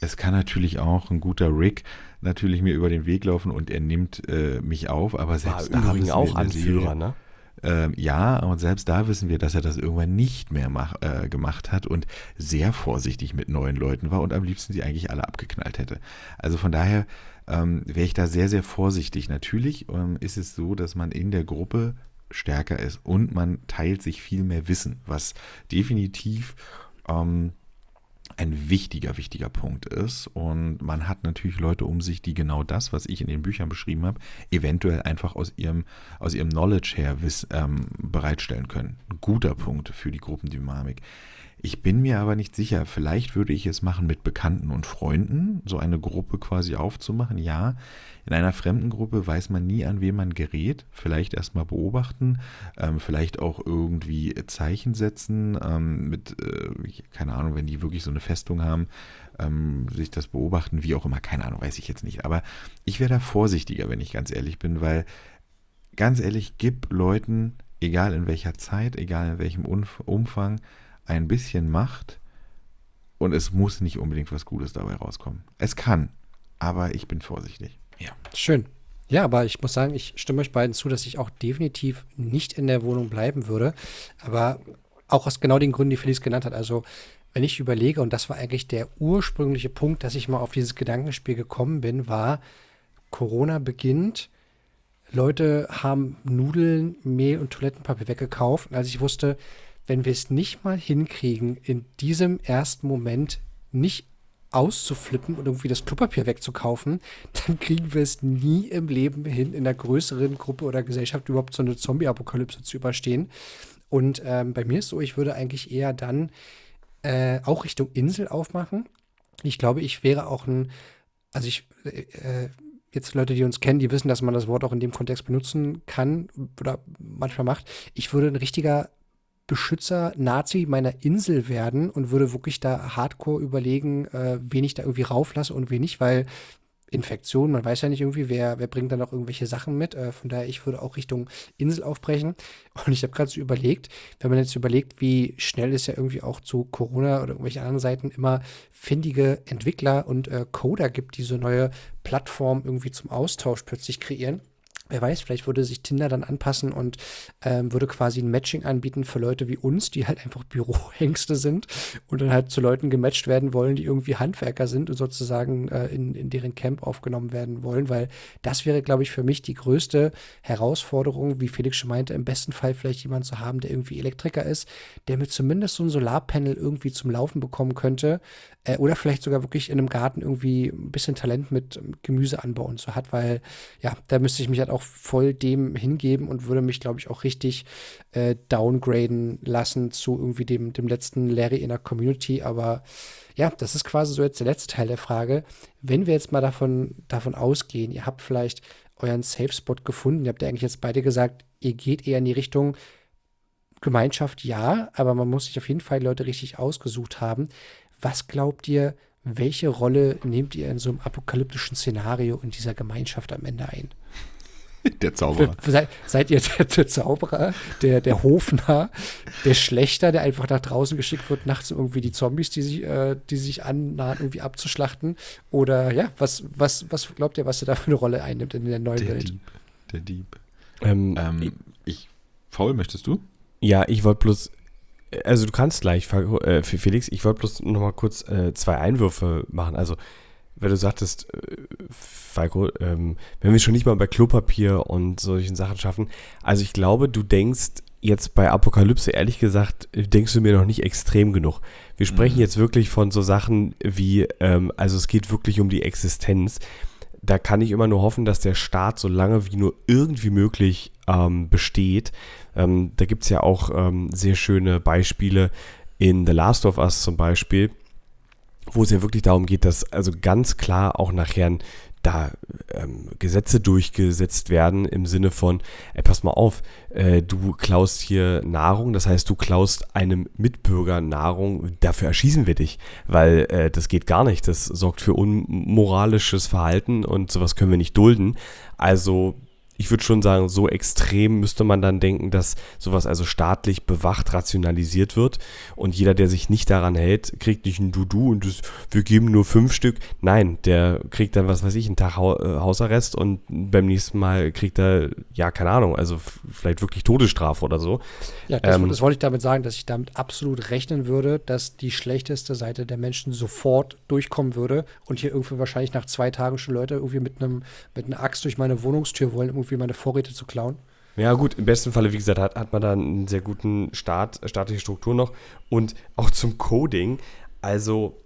Es kann natürlich auch ein guter Rick natürlich mir über den Weg laufen und er nimmt äh, mich auf, aber selbst War da übrigens wissen wir auch Anführer, Serie- ne? ähm, ja, und selbst da wissen wir, dass er das irgendwann nicht mehr mach, äh, gemacht hat und sehr vorsichtig mit neuen Leuten war und am liebsten sie eigentlich alle abgeknallt hätte. Also von daher ähm, wäre ich da sehr, sehr vorsichtig. Natürlich ähm, ist es so, dass man in der Gruppe stärker ist und man teilt sich viel mehr Wissen, was definitiv ähm, ein wichtiger, wichtiger Punkt ist. Und man hat natürlich Leute um sich, die genau das, was ich in den Büchern beschrieben habe, eventuell einfach aus ihrem, aus ihrem Knowledge her wiss, ähm, bereitstellen können. Ein guter Punkt für die Gruppendynamik. Ich bin mir aber nicht sicher. Vielleicht würde ich es machen mit Bekannten und Freunden, so eine Gruppe quasi aufzumachen. Ja, in einer fremden Gruppe weiß man nie, an wen man gerät. Vielleicht erstmal beobachten, ähm, vielleicht auch irgendwie Zeichen setzen, ähm, mit, äh, keine Ahnung, wenn die wirklich so eine Festung haben, ähm, sich das beobachten, wie auch immer, keine Ahnung, weiß ich jetzt nicht. Aber ich wäre da vorsichtiger, wenn ich ganz ehrlich bin, weil ganz ehrlich, gib Leuten, egal in welcher Zeit, egal in welchem Umf- Umfang, ein bisschen Macht und es muss nicht unbedingt was Gutes dabei rauskommen. Es kann, aber ich bin vorsichtig. Ja. Schön. Ja, aber ich muss sagen, ich stimme euch beiden zu, dass ich auch definitiv nicht in der Wohnung bleiben würde. Aber auch aus genau den Gründen, die Felix genannt hat. Also, wenn ich überlege, und das war eigentlich der ursprüngliche Punkt, dass ich mal auf dieses Gedankenspiel gekommen bin, war, Corona beginnt, Leute haben Nudeln, Mehl und Toilettenpapier weggekauft. Und als ich wusste, wenn wir es nicht mal hinkriegen, in diesem ersten Moment nicht auszuflippen und irgendwie das Klopapier wegzukaufen, dann kriegen wir es nie im Leben hin, in einer größeren Gruppe oder Gesellschaft überhaupt so eine Zombie-Apokalypse zu überstehen. Und ähm, bei mir ist so, ich würde eigentlich eher dann äh, auch Richtung Insel aufmachen. Ich glaube, ich wäre auch ein, also ich, äh, jetzt Leute, die uns kennen, die wissen, dass man das Wort auch in dem Kontext benutzen kann oder manchmal macht. Ich würde ein richtiger Beschützer, Nazi meiner Insel werden und würde wirklich da hardcore überlegen, äh, wen ich da irgendwie rauflasse und wen nicht, weil Infektion, man weiß ja nicht irgendwie, wer, wer bringt dann noch irgendwelche Sachen mit. Äh, von daher, ich würde auch Richtung Insel aufbrechen. Und ich habe gerade so überlegt, wenn man jetzt überlegt, wie schnell es ja irgendwie auch zu Corona oder irgendwelchen anderen Seiten immer findige Entwickler und äh, Coder gibt, die so neue Plattformen irgendwie zum Austausch plötzlich kreieren. Wer weiß, vielleicht würde sich Tinder dann anpassen und ähm, würde quasi ein Matching anbieten für Leute wie uns, die halt einfach Bürohengste sind und dann halt zu Leuten gematcht werden wollen, die irgendwie Handwerker sind und sozusagen äh, in, in deren Camp aufgenommen werden wollen, weil das wäre, glaube ich, für mich die größte Herausforderung, wie Felix schon meinte, im besten Fall vielleicht jemand zu haben, der irgendwie Elektriker ist, der mir zumindest so ein Solarpanel irgendwie zum Laufen bekommen könnte äh, oder vielleicht sogar wirklich in einem Garten irgendwie ein bisschen Talent mit Gemüseanbau und so hat, weil ja, da müsste ich mich halt auch voll dem hingeben und würde mich, glaube ich, auch richtig äh, downgraden lassen zu irgendwie dem, dem letzten Larry in der Community. Aber ja, das ist quasi so jetzt der letzte Teil der Frage. Wenn wir jetzt mal davon, davon ausgehen, ihr habt vielleicht euren Safe Spot gefunden, ihr habt ja eigentlich jetzt beide gesagt, ihr geht eher in die Richtung Gemeinschaft, ja, aber man muss sich auf jeden Fall Leute richtig ausgesucht haben. Was glaubt ihr, welche Rolle nehmt ihr in so einem apokalyptischen Szenario in dieser Gemeinschaft am Ende ein? Der Zauberer. Seid, seid ihr der, der Zauberer, der, der Hofner, der Schlechter, der einfach nach draußen geschickt wird, nachts um irgendwie die Zombies, die sich, äh, die sich annahen, irgendwie abzuschlachten? Oder ja, was, was, was glaubt ihr, was ihr da für eine Rolle einnimmt in der neuen Der Welt? Dieb. Der Dieb. Ähm, Ähm, ich, Paul, möchtest du? Ja, ich wollte bloß, also du kannst gleich, äh, für Felix, ich wollte bloß noch mal kurz äh, zwei Einwürfe machen. Also, wenn du sagtest, äh, Falco, ähm, wenn wir schon nicht mal bei Klopapier und solchen Sachen schaffen, also ich glaube, du denkst jetzt bei Apokalypse, ehrlich gesagt, denkst du mir noch nicht extrem genug. Wir sprechen Mhm. jetzt wirklich von so Sachen wie, ähm, also es geht wirklich um die Existenz. da kann ich immer nur hoffen, dass der Staat so lange wie nur irgendwie möglich ähm, besteht. Ähm, da gibt es ja auch ähm, sehr schöne Beispiele in The Last of Us zum Beispiel, wo es ja wirklich darum geht, dass also ganz klar auch nachher da ähm, Gesetze durchgesetzt werden im Sinne von, ey, pass mal auf, äh, du klaust hier Nahrung, das heißt, du klaust einem Mitbürger Nahrung, dafür erschießen wir dich, weil äh, das geht gar nicht, das sorgt für unmoralisches Verhalten und sowas können wir nicht dulden. Also ich würde schon sagen, so extrem müsste man dann denken, dass sowas also staatlich bewacht, rationalisiert wird und jeder, der sich nicht daran hält, kriegt nicht ein Dudu und das, wir geben nur fünf Stück. Nein, der kriegt dann, was weiß ich, einen Tag äh, Hausarrest und beim nächsten Mal kriegt er, ja, keine Ahnung, also vielleicht wirklich Todesstrafe oder so. Ja, das, ähm, das wollte ich damit sagen, dass ich damit absolut rechnen würde, dass die schlechteste Seite der Menschen sofort durchkommen würde und hier irgendwie wahrscheinlich nach zwei Tagen schon Leute irgendwie mit einem mit einer Axt durch meine Wohnungstür wollen, irgendwie meine Vorräte zu klauen. Ja, gut, im besten Falle, wie gesagt, hat, hat man da einen sehr guten Start, staatliche Struktur noch. Und auch zum Coding. Also,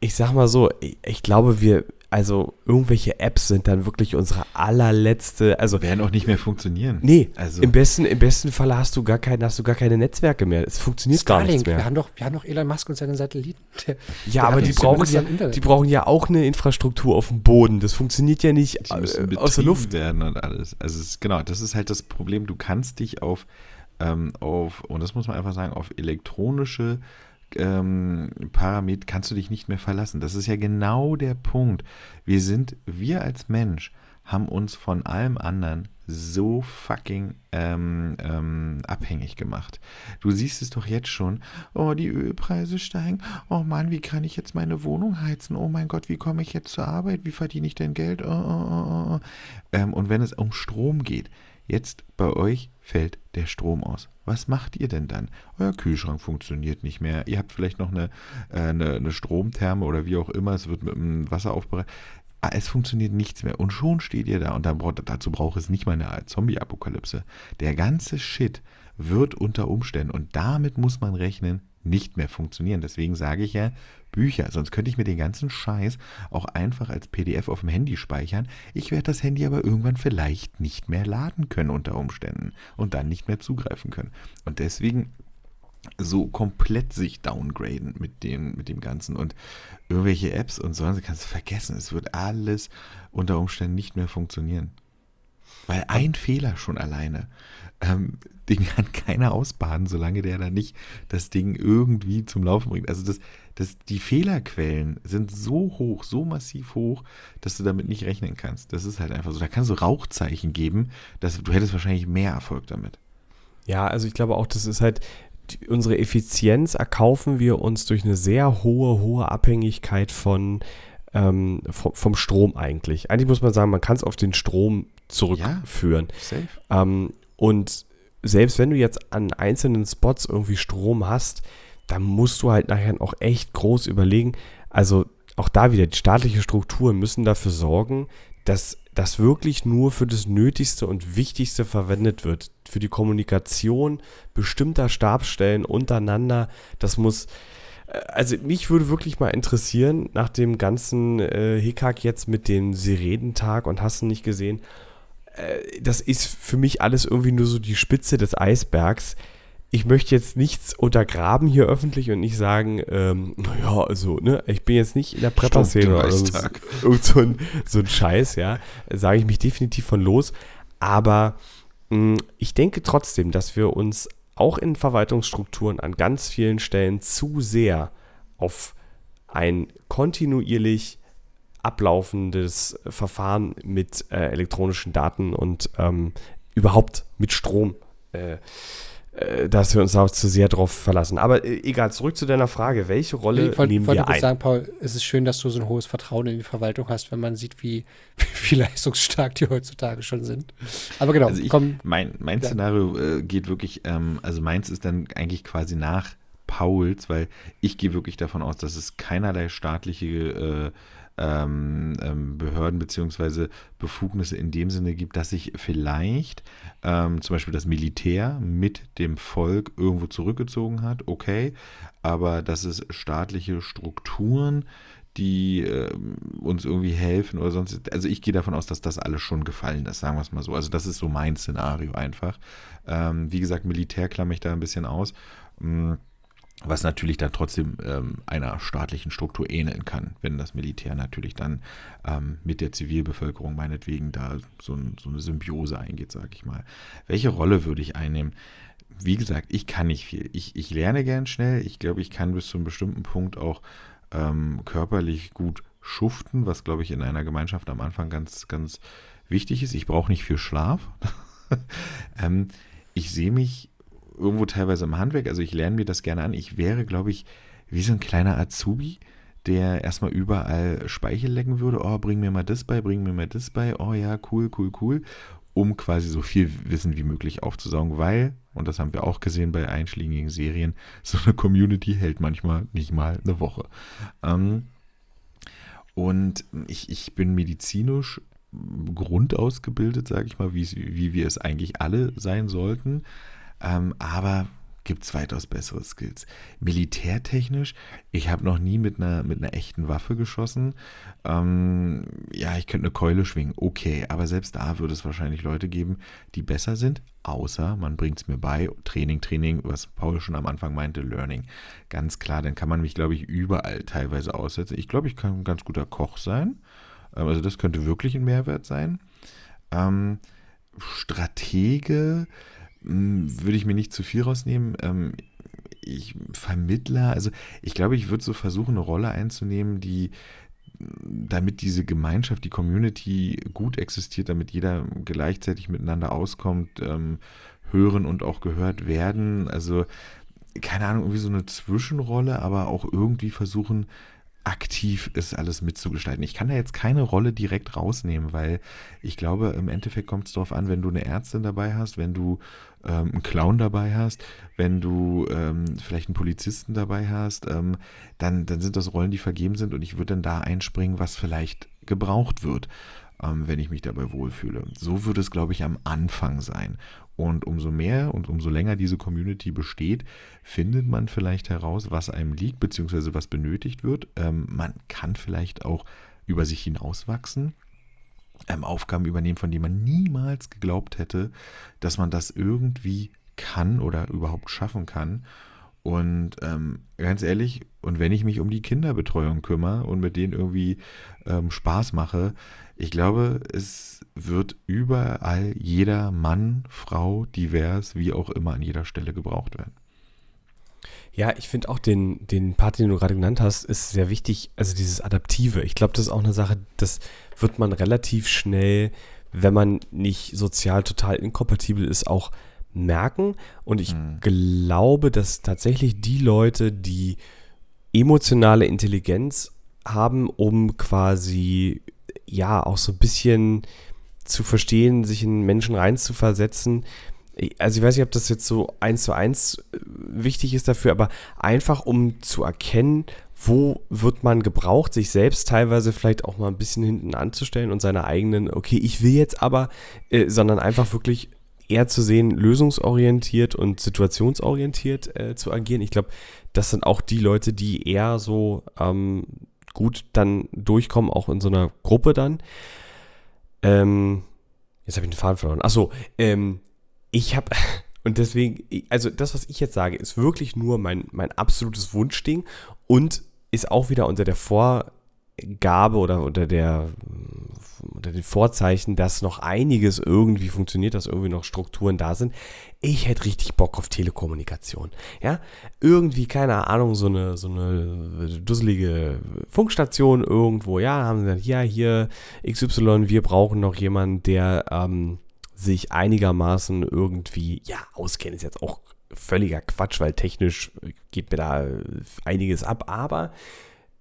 ich sag mal so, ich, ich glaube, wir, also irgendwelche Apps sind dann wirklich unsere allerletzte, also werden auch nicht mehr funktionieren. Nee, also im besten im besten Fall hast du gar keine hast du gar keine Netzwerke mehr. Es funktioniert Starlink, gar nichts mehr. Wir haben doch wir haben doch Elon Musk und seine Satelliten. Der, ja, der aber die brauchen ja die brauchen ja auch eine Infrastruktur auf dem Boden. Das funktioniert ja nicht äh, aus der Luft werden und alles. Also es, genau, das ist halt das Problem, du kannst dich auf ähm, auf und das muss man einfach sagen, auf elektronische ähm, Parameter kannst du dich nicht mehr verlassen. Das ist ja genau der Punkt. Wir sind, wir als Mensch haben uns von allem anderen so fucking ähm, ähm, abhängig gemacht. Du siehst es doch jetzt schon. Oh, die Ölpreise steigen. Oh Mann, wie kann ich jetzt meine Wohnung heizen? Oh mein Gott, wie komme ich jetzt zur Arbeit? Wie verdiene ich denn Geld? Oh, oh, oh, oh. Ähm, und wenn es um Strom geht, Jetzt bei euch fällt der Strom aus. Was macht ihr denn dann? Euer Kühlschrank funktioniert nicht mehr. Ihr habt vielleicht noch eine, äh, eine, eine Stromtherme oder wie auch immer. Es wird mit dem Wasser aufbereitet. Ah, es funktioniert nichts mehr. Und schon steht ihr da. Und dann braucht, dazu braucht es nicht mal eine Zombie-Apokalypse. Der ganze Shit wird unter Umständen, und damit muss man rechnen, nicht mehr funktionieren. Deswegen sage ich ja, Bücher. Sonst könnte ich mir den ganzen Scheiß auch einfach als PDF auf dem Handy speichern. Ich werde das Handy aber irgendwann vielleicht nicht mehr laden können unter Umständen und dann nicht mehr zugreifen können. Und deswegen so komplett sich downgraden mit dem, mit dem Ganzen und irgendwelche Apps und so, kannst du vergessen. Es wird alles unter Umständen nicht mehr funktionieren. Weil ein Fehler schon alleine, ähm, den kann keiner ausbaden, solange der da nicht das Ding irgendwie zum Laufen bringt. Also das, das, die Fehlerquellen sind so hoch, so massiv hoch, dass du damit nicht rechnen kannst. Das ist halt einfach so. Da kannst du Rauchzeichen geben, dass du hättest wahrscheinlich mehr Erfolg damit. Ja, also ich glaube auch, das ist halt die, unsere Effizienz erkaufen wir uns durch eine sehr hohe, hohe Abhängigkeit von ähm, vom, vom, Strom eigentlich. Eigentlich muss man sagen, man kann es auf den Strom zurückführen. Ja, ähm, und selbst wenn du jetzt an einzelnen Spots irgendwie Strom hast, dann musst du halt nachher auch echt groß überlegen. Also auch da wieder, die staatliche Strukturen müssen dafür sorgen, dass das wirklich nur für das Nötigste und Wichtigste verwendet wird. Für die Kommunikation bestimmter Stabsstellen untereinander. Das muss, äh, also mich würde wirklich mal interessieren, nach dem ganzen äh, Hickhack jetzt mit dem Sirenentag und hast du nicht gesehen, das ist für mich alles irgendwie nur so die Spitze des Eisbergs. Ich möchte jetzt nichts untergraben hier öffentlich und nicht sagen, ähm, naja, also, ne, ich bin jetzt nicht in der Prepper-Szene oder so, so, ein, so ein Scheiß, ja. Sage ich mich definitiv von los. Aber mh, ich denke trotzdem, dass wir uns auch in Verwaltungsstrukturen an ganz vielen Stellen zu sehr auf ein kontinuierlich ablaufendes Verfahren mit äh, elektronischen Daten und ähm, überhaupt mit Strom, äh, äh, dass wir uns da zu sehr drauf verlassen. Aber äh, egal, zurück zu deiner Frage, welche Rolle ich wollt, nehmen wir ein? Ich sagen, Paul, es ist schön, dass du so ein hohes Vertrauen in die Verwaltung hast, wenn man sieht, wie, wie leistungsstark die heutzutage schon sind. Aber genau, also ich, komm. Mein, mein ja. Szenario äh, geht wirklich, ähm, also meins ist dann eigentlich quasi nach Pauls, weil ich gehe wirklich davon aus, dass es keinerlei staatliche äh, ähm, ähm, Behörden bzw. Befugnisse in dem Sinne gibt, dass sich vielleicht ähm, zum Beispiel das Militär mit dem Volk irgendwo zurückgezogen hat, okay, aber dass es staatliche Strukturen die äh, uns irgendwie helfen oder sonst. Also ich gehe davon aus, dass das alles schon gefallen ist, sagen wir es mal so. Also das ist so mein Szenario einfach. Ähm, wie gesagt, Militär klamme ich da ein bisschen aus. Mm, was natürlich dann trotzdem ähm, einer staatlichen Struktur ähneln kann, wenn das Militär natürlich dann ähm, mit der Zivilbevölkerung meinetwegen da so, ein, so eine Symbiose eingeht, sage ich mal. Welche Rolle würde ich einnehmen? Wie gesagt, ich kann nicht viel. Ich, ich lerne gern schnell. Ich glaube, ich kann bis zu einem bestimmten Punkt auch ähm, körperlich gut schuften, was, glaube ich, in einer Gemeinschaft am Anfang ganz, ganz wichtig ist. Ich brauche nicht viel Schlaf. ähm, ich sehe mich irgendwo teilweise im Handwerk, also ich lerne mir das gerne an. Ich wäre, glaube ich, wie so ein kleiner Azubi, der erstmal überall Speichel lecken würde. Oh, bring mir mal das bei, bring mir mal das bei. Oh ja, cool, cool, cool. Um quasi so viel Wissen wie möglich aufzusaugen, weil, und das haben wir auch gesehen bei einschlägigen Serien, so eine Community hält manchmal nicht mal eine Woche. Ähm, und ich, ich bin medizinisch grundausgebildet, sage ich mal, wie, wie wir es eigentlich alle sein sollten. Ähm, aber gibt es weitaus bessere Skills. Militärtechnisch, ich habe noch nie mit einer, mit einer echten Waffe geschossen. Ähm, ja, ich könnte eine Keule schwingen, okay, aber selbst da würde es wahrscheinlich Leute geben, die besser sind, außer man bringt es mir bei. Training, Training, was Paul schon am Anfang meinte, Learning. Ganz klar, dann kann man mich, glaube ich, überall teilweise aussetzen. Ich glaube, ich kann ein ganz guter Koch sein. Ähm, also das könnte wirklich ein Mehrwert sein. Ähm, Stratege, würde ich mir nicht zu viel rausnehmen. Ähm, ich Vermittler, also ich glaube, ich würde so versuchen, eine Rolle einzunehmen, die damit diese Gemeinschaft, die Community gut existiert, damit jeder gleichzeitig miteinander auskommt, ähm, hören und auch gehört werden. Also keine Ahnung, irgendwie so eine Zwischenrolle, aber auch irgendwie versuchen, aktiv ist, alles mitzugestalten. Ich kann da jetzt keine Rolle direkt rausnehmen, weil ich glaube, im Endeffekt kommt es darauf an, wenn du eine Ärztin dabei hast, wenn du ähm, einen Clown dabei hast, wenn du ähm, vielleicht einen Polizisten dabei hast, ähm, dann, dann sind das Rollen, die vergeben sind und ich würde dann da einspringen, was vielleicht gebraucht wird, ähm, wenn ich mich dabei wohlfühle. So würde es, glaube ich, am Anfang sein. Und umso mehr und umso länger diese Community besteht, findet man vielleicht heraus, was einem liegt, beziehungsweise was benötigt wird. Ähm, man kann vielleicht auch über sich hinauswachsen, ähm, Aufgaben übernehmen, von denen man niemals geglaubt hätte, dass man das irgendwie kann oder überhaupt schaffen kann. Und ähm, ganz ehrlich, und wenn ich mich um die Kinderbetreuung kümmere und mit denen irgendwie ähm, Spaß mache, ich glaube, es wird überall jeder Mann, Frau, divers, wie auch immer an jeder Stelle gebraucht werden. Ja, ich finde auch den, den Part, den du gerade genannt hast, ist sehr wichtig. Also dieses Adaptive. Ich glaube, das ist auch eine Sache, das wird man relativ schnell, wenn man nicht sozial total inkompatibel ist, auch merken. Und ich hm. glaube, dass tatsächlich die Leute, die emotionale Intelligenz haben, um quasi ja auch so ein bisschen zu verstehen, sich in Menschen reinzuversetzen. Also ich weiß nicht, ob das jetzt so eins zu eins äh, wichtig ist dafür, aber einfach um zu erkennen, wo wird man gebraucht, sich selbst teilweise vielleicht auch mal ein bisschen hinten anzustellen und seine eigenen, okay, ich will jetzt aber, äh, sondern einfach wirklich eher zu sehen, lösungsorientiert und situationsorientiert äh, zu agieren. Ich glaube, das sind auch die Leute, die eher so ähm, gut dann durchkommen, auch in so einer Gruppe dann. Ähm, jetzt habe ich den Faden verloren. Achso, ähm, ich habe, und deswegen, also das, was ich jetzt sage, ist wirklich nur mein, mein absolutes Wunschding und ist auch wieder unter der Vorgabe oder unter der unter den Vorzeichen, dass noch einiges irgendwie funktioniert, dass irgendwie noch Strukturen da sind. Ich hätte richtig Bock auf Telekommunikation. Ja, irgendwie, keine Ahnung, so eine, so eine dusselige Funkstation irgendwo. Ja, haben sie gesagt, ja, hier XY, wir brauchen noch jemanden, der ähm, sich einigermaßen irgendwie, ja, auskennt, ist jetzt auch völliger Quatsch, weil technisch geht mir da einiges ab, aber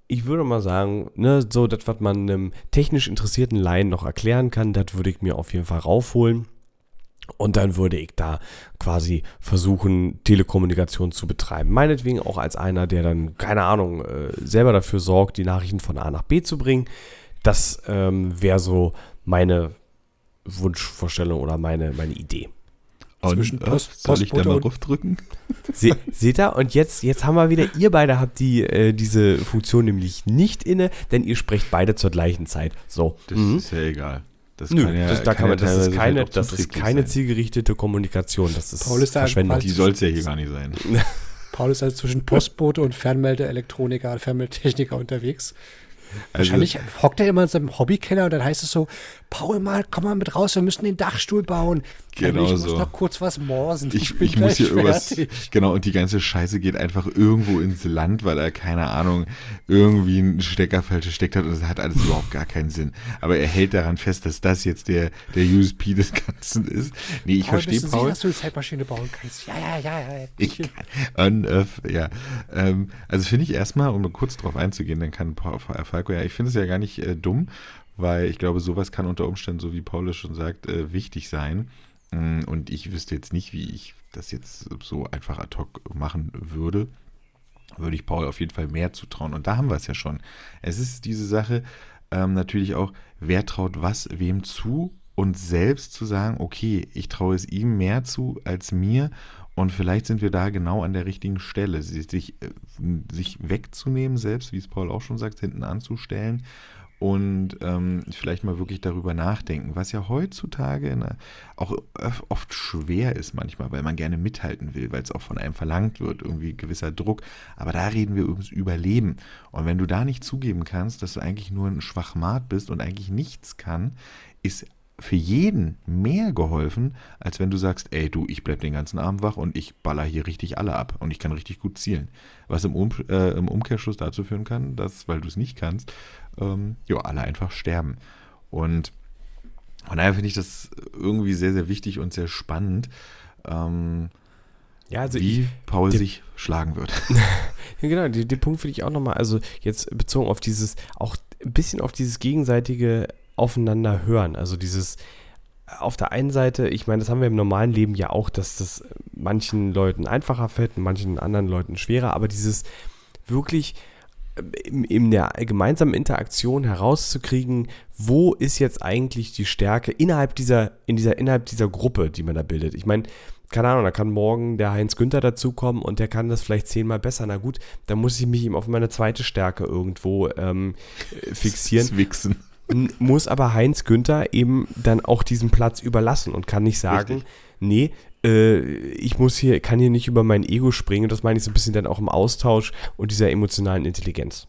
ich würde mal sagen, ne, so das, was man einem technisch interessierten Laien noch erklären kann, das würde ich mir auf jeden Fall raufholen. Und dann würde ich da quasi versuchen, Telekommunikation zu betreiben. Meinetwegen auch als einer, der dann, keine Ahnung, äh, selber dafür sorgt, die Nachrichten von A nach B zu bringen. Das ähm, wäre so meine Wunschvorstellung oder meine, meine Idee. Zwischen Post- off. Soll ich da mal draufdrücken? Se, seht ihr? Und jetzt, jetzt haben wir wieder, ihr beide habt die, äh, diese Funktion nämlich nicht inne, denn ihr sprecht beide zur gleichen Zeit. So. Das Mhm. ist ja egal. Das Nö, kann ja, das, da kann man, das ist keine, halt das ist keine sein. zielgerichtete Kommunikation. Das ist Paul ist da Verschwendung. quasi- Die soll es ja hier gar nicht sein. Paul ist also zwischen Postbote und Fernmeldeelektroniker, Fernmeldetechniker unterwegs. Also, Wahrscheinlich hockt er immer in seinem Hobbykeller und dann heißt es so, Paul mal, komm mal mit raus, wir müssen den Dachstuhl bauen. Genau ich muss so. noch kurz was morsen. ich, bin ich muss hier irgendwas. Genau, und die ganze Scheiße geht einfach irgendwo ins Land, weil er, keine Ahnung, irgendwie einen Stecker falsch gesteckt hat und das hat alles überhaupt gar keinen Sinn. Aber er hält daran fest, dass das jetzt der, der USP des Ganzen ist. Nee, ich Paul, verstehe bist du sicher, Paul. dass du eine Zeitmaschine bauen kannst? Ja, ja, ja, ja. Ich kann. Äh, ja. Ähm, also finde ich erstmal, um kurz drauf einzugehen, dann kann Paul, Falco ja, ich finde es ja gar nicht äh, dumm, weil ich glaube, sowas kann unter Umständen, so wie Paul es schon sagt, äh, wichtig sein. Mm, Und ich wüsste jetzt nicht, wie ich das jetzt so einfach ad hoc machen würde. Würde ich Paul auf jeden Fall mehr zutrauen. Und da haben wir es ja schon. Es ist diese Sache ähm, natürlich auch, wer traut was wem zu und selbst zu sagen, okay, ich traue es ihm mehr zu als mir und vielleicht sind wir da genau an der richtigen Stelle, sich, äh, sich wegzunehmen selbst, wie es Paul auch schon sagt, hinten anzustellen und ähm, vielleicht mal wirklich darüber nachdenken, was ja heutzutage einer, auch oft schwer ist manchmal, weil man gerne mithalten will, weil es auch von einem verlangt wird, irgendwie gewisser Druck. Aber da reden wir ums Überleben. Und wenn du da nicht zugeben kannst, dass du eigentlich nur ein Schwachmat bist und eigentlich nichts kann, ist für jeden mehr geholfen, als wenn du sagst, ey du, ich bleib den ganzen Abend wach und ich baller hier richtig alle ab und ich kann richtig gut zielen. Was im, um, äh, im Umkehrschluss dazu führen kann, dass, weil du es nicht kannst, ähm, ja, alle einfach sterben. Und von daher finde ich das irgendwie sehr, sehr wichtig und sehr spannend, ähm, Ja, also wie ich, Paul die- sich schlagen wird. Ja, genau, den, den Punkt finde ich auch nochmal, also jetzt bezogen auf dieses, auch ein bisschen auf dieses gegenseitige Aufeinander hören. Also dieses, auf der einen Seite, ich meine, das haben wir im normalen Leben ja auch, dass das manchen Leuten einfacher fällt, manchen anderen Leuten schwerer, aber dieses wirklich in, in der gemeinsamen Interaktion herauszukriegen, wo ist jetzt eigentlich die Stärke innerhalb dieser, in dieser, innerhalb dieser Gruppe, die man da bildet. Ich meine, keine Ahnung, da kann morgen der Heinz Günther dazukommen und der kann das vielleicht zehnmal besser. Na gut, dann muss ich mich ihm auf meine zweite Stärke irgendwo ähm, äh, fixieren. Das Wichsen. Muss aber Heinz Günther eben dann auch diesen Platz überlassen und kann nicht sagen, Richtig. nee, äh, ich muss hier, kann hier nicht über mein Ego springen. Und das meine ich so ein bisschen dann auch im Austausch und dieser emotionalen Intelligenz.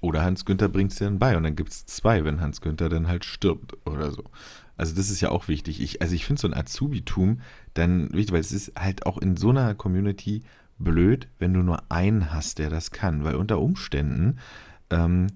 Oder Hans Günther bringt es dir dann bei und dann gibt es zwei, wenn Hans Günther dann halt stirbt oder so. Also das ist ja auch wichtig. Ich, also ich finde so ein Azubitum dann wichtig, weil es ist halt auch in so einer Community blöd, wenn du nur einen hast, der das kann, weil unter Umständen ähm,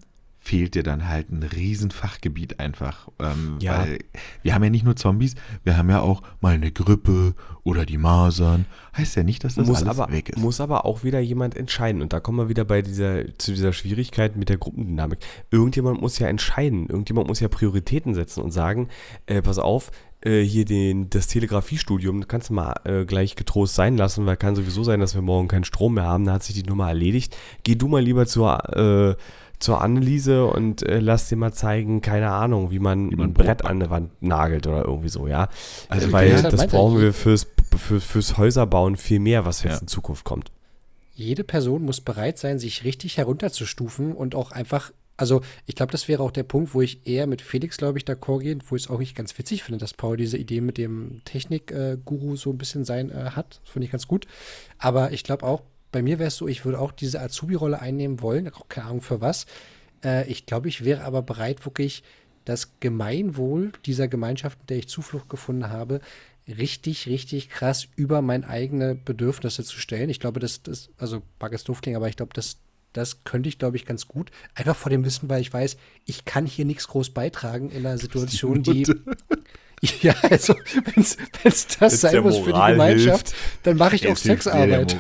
fehlt dir dann halt ein Riesenfachgebiet einfach. Ähm, Ja. Weil wir haben ja nicht nur Zombies, wir haben ja auch mal eine Grippe oder die Masern. Heißt ja nicht, dass das muss alles aber, weg ist. muss aber auch wieder jemand entscheiden. Und da kommen wir wieder bei dieser, zu dieser Schwierigkeit mit der Gruppendynamik. Irgendjemand muss ja entscheiden. Irgendjemand muss ja Prioritäten setzen und sagen, äh, pass auf, äh, hier den, das Telegrafiestudium kannst du mal äh, gleich getrost sein lassen, weil kann sowieso sein, dass wir morgen keinen Strom mehr haben. Da hat sich die Nummer erledigt. Geh du mal lieber zur, äh, zur Anneliese und äh, lass dir mal zeigen, keine Ahnung, wie man, Wie man ein Brett an der Wand nagelt oder irgendwie so, ja. Also Weil ja, das brauchen wir fürs, für, fürs Häuserbauen viel mehr, was jetzt Ja. in Zukunft kommt. Jede Person muss bereit sein, sich richtig herunterzustufen und auch einfach, also ich glaube, das wäre auch der Punkt, wo ich eher mit Felix, glaube ich, d'accord gehe, wo ich es auch nicht ganz witzig finde, dass Paul diese Idee mit dem Technik-Guru so ein bisschen sein äh, hat. Das finde ich ganz gut. Aber ich glaube auch, bei mir wäre es so, ich würde auch diese Azubi-Rolle einnehmen wollen, auch keine Ahnung für was. Äh, ich glaube, ich wäre aber bereit, wirklich das Gemeinwohl dieser Gemeinschaft, in der ich Zuflucht gefunden habe, richtig, richtig krass über meine eigene Bedürfnisse zu stellen. Ich glaube, das, das also mag es doof klingen, aber ich glaube, das, das könnte ich, glaube ich, ganz gut. Einfach vor dem Wissen, weil ich weiß, ich kann hier nichts groß beitragen in einer Situation, die. Ja, also, wenn es das sein muss für die Gemeinschaft, hilft. dann mache ich auch Sexarbeit.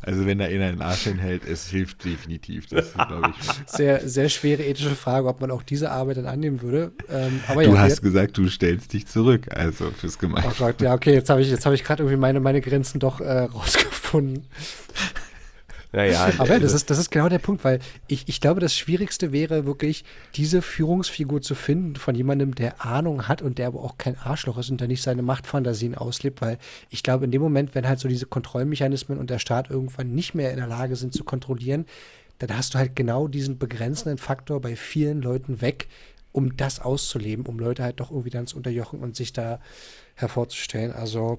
Also wenn da einer den Arsch hinhält, es hilft definitiv. Das glaube ich. Sehr, sehr schwere ethische Frage, ob man auch diese Arbeit dann annehmen würde. Ähm, aber Du ja, hast gesagt, du stellst dich zurück, also fürs auch Gemeinde. sagt, ja, okay, jetzt habe ich, jetzt habe ich gerade irgendwie meine, meine Grenzen doch äh, rausgefunden. Naja, Aber das ist, das ist genau der Punkt, weil ich, ich glaube, das Schwierigste wäre wirklich, diese Führungsfigur zu finden von jemandem, der Ahnung hat und der aber auch kein Arschloch ist und der nicht seine Machtfantasien auslebt, weil ich glaube, in dem Moment, wenn halt so diese Kontrollmechanismen und der Staat irgendwann nicht mehr in der Lage sind zu kontrollieren, dann hast du halt genau diesen begrenzenden Faktor bei vielen Leuten weg, um das auszuleben, um Leute halt doch irgendwie dann zu unterjochen und sich da hervorzustellen. Also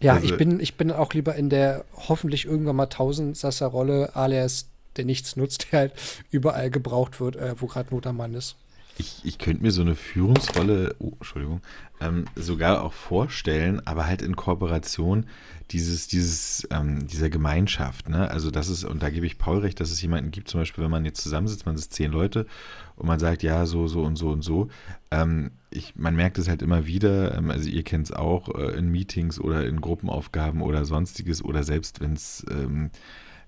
ja, Also- ich bin ich bin auch lieber in der hoffentlich irgendwann mal Tausendsasser-Rolle, alias der nichts nutzt, der halt überall gebraucht wird, äh, wo gerade Not am Mann ist. Ich, ich könnte mir so eine Führungsrolle, oh, Entschuldigung, ähm, sogar auch vorstellen, aber halt in Kooperation dieses, dieses, ähm, dieser Gemeinschaft. Ne? Also das ist, und da gebe ich Paul recht, dass es jemanden gibt, zum Beispiel, wenn man jetzt zusammensitzt, man ist zehn Leute und man sagt, ja, so, so und so und so. Ähm, ich, man merkt es halt immer wieder, ähm, also ihr kennt es auch äh, in Meetings oder in Gruppenaufgaben oder sonstiges oder selbst wenn es ähm,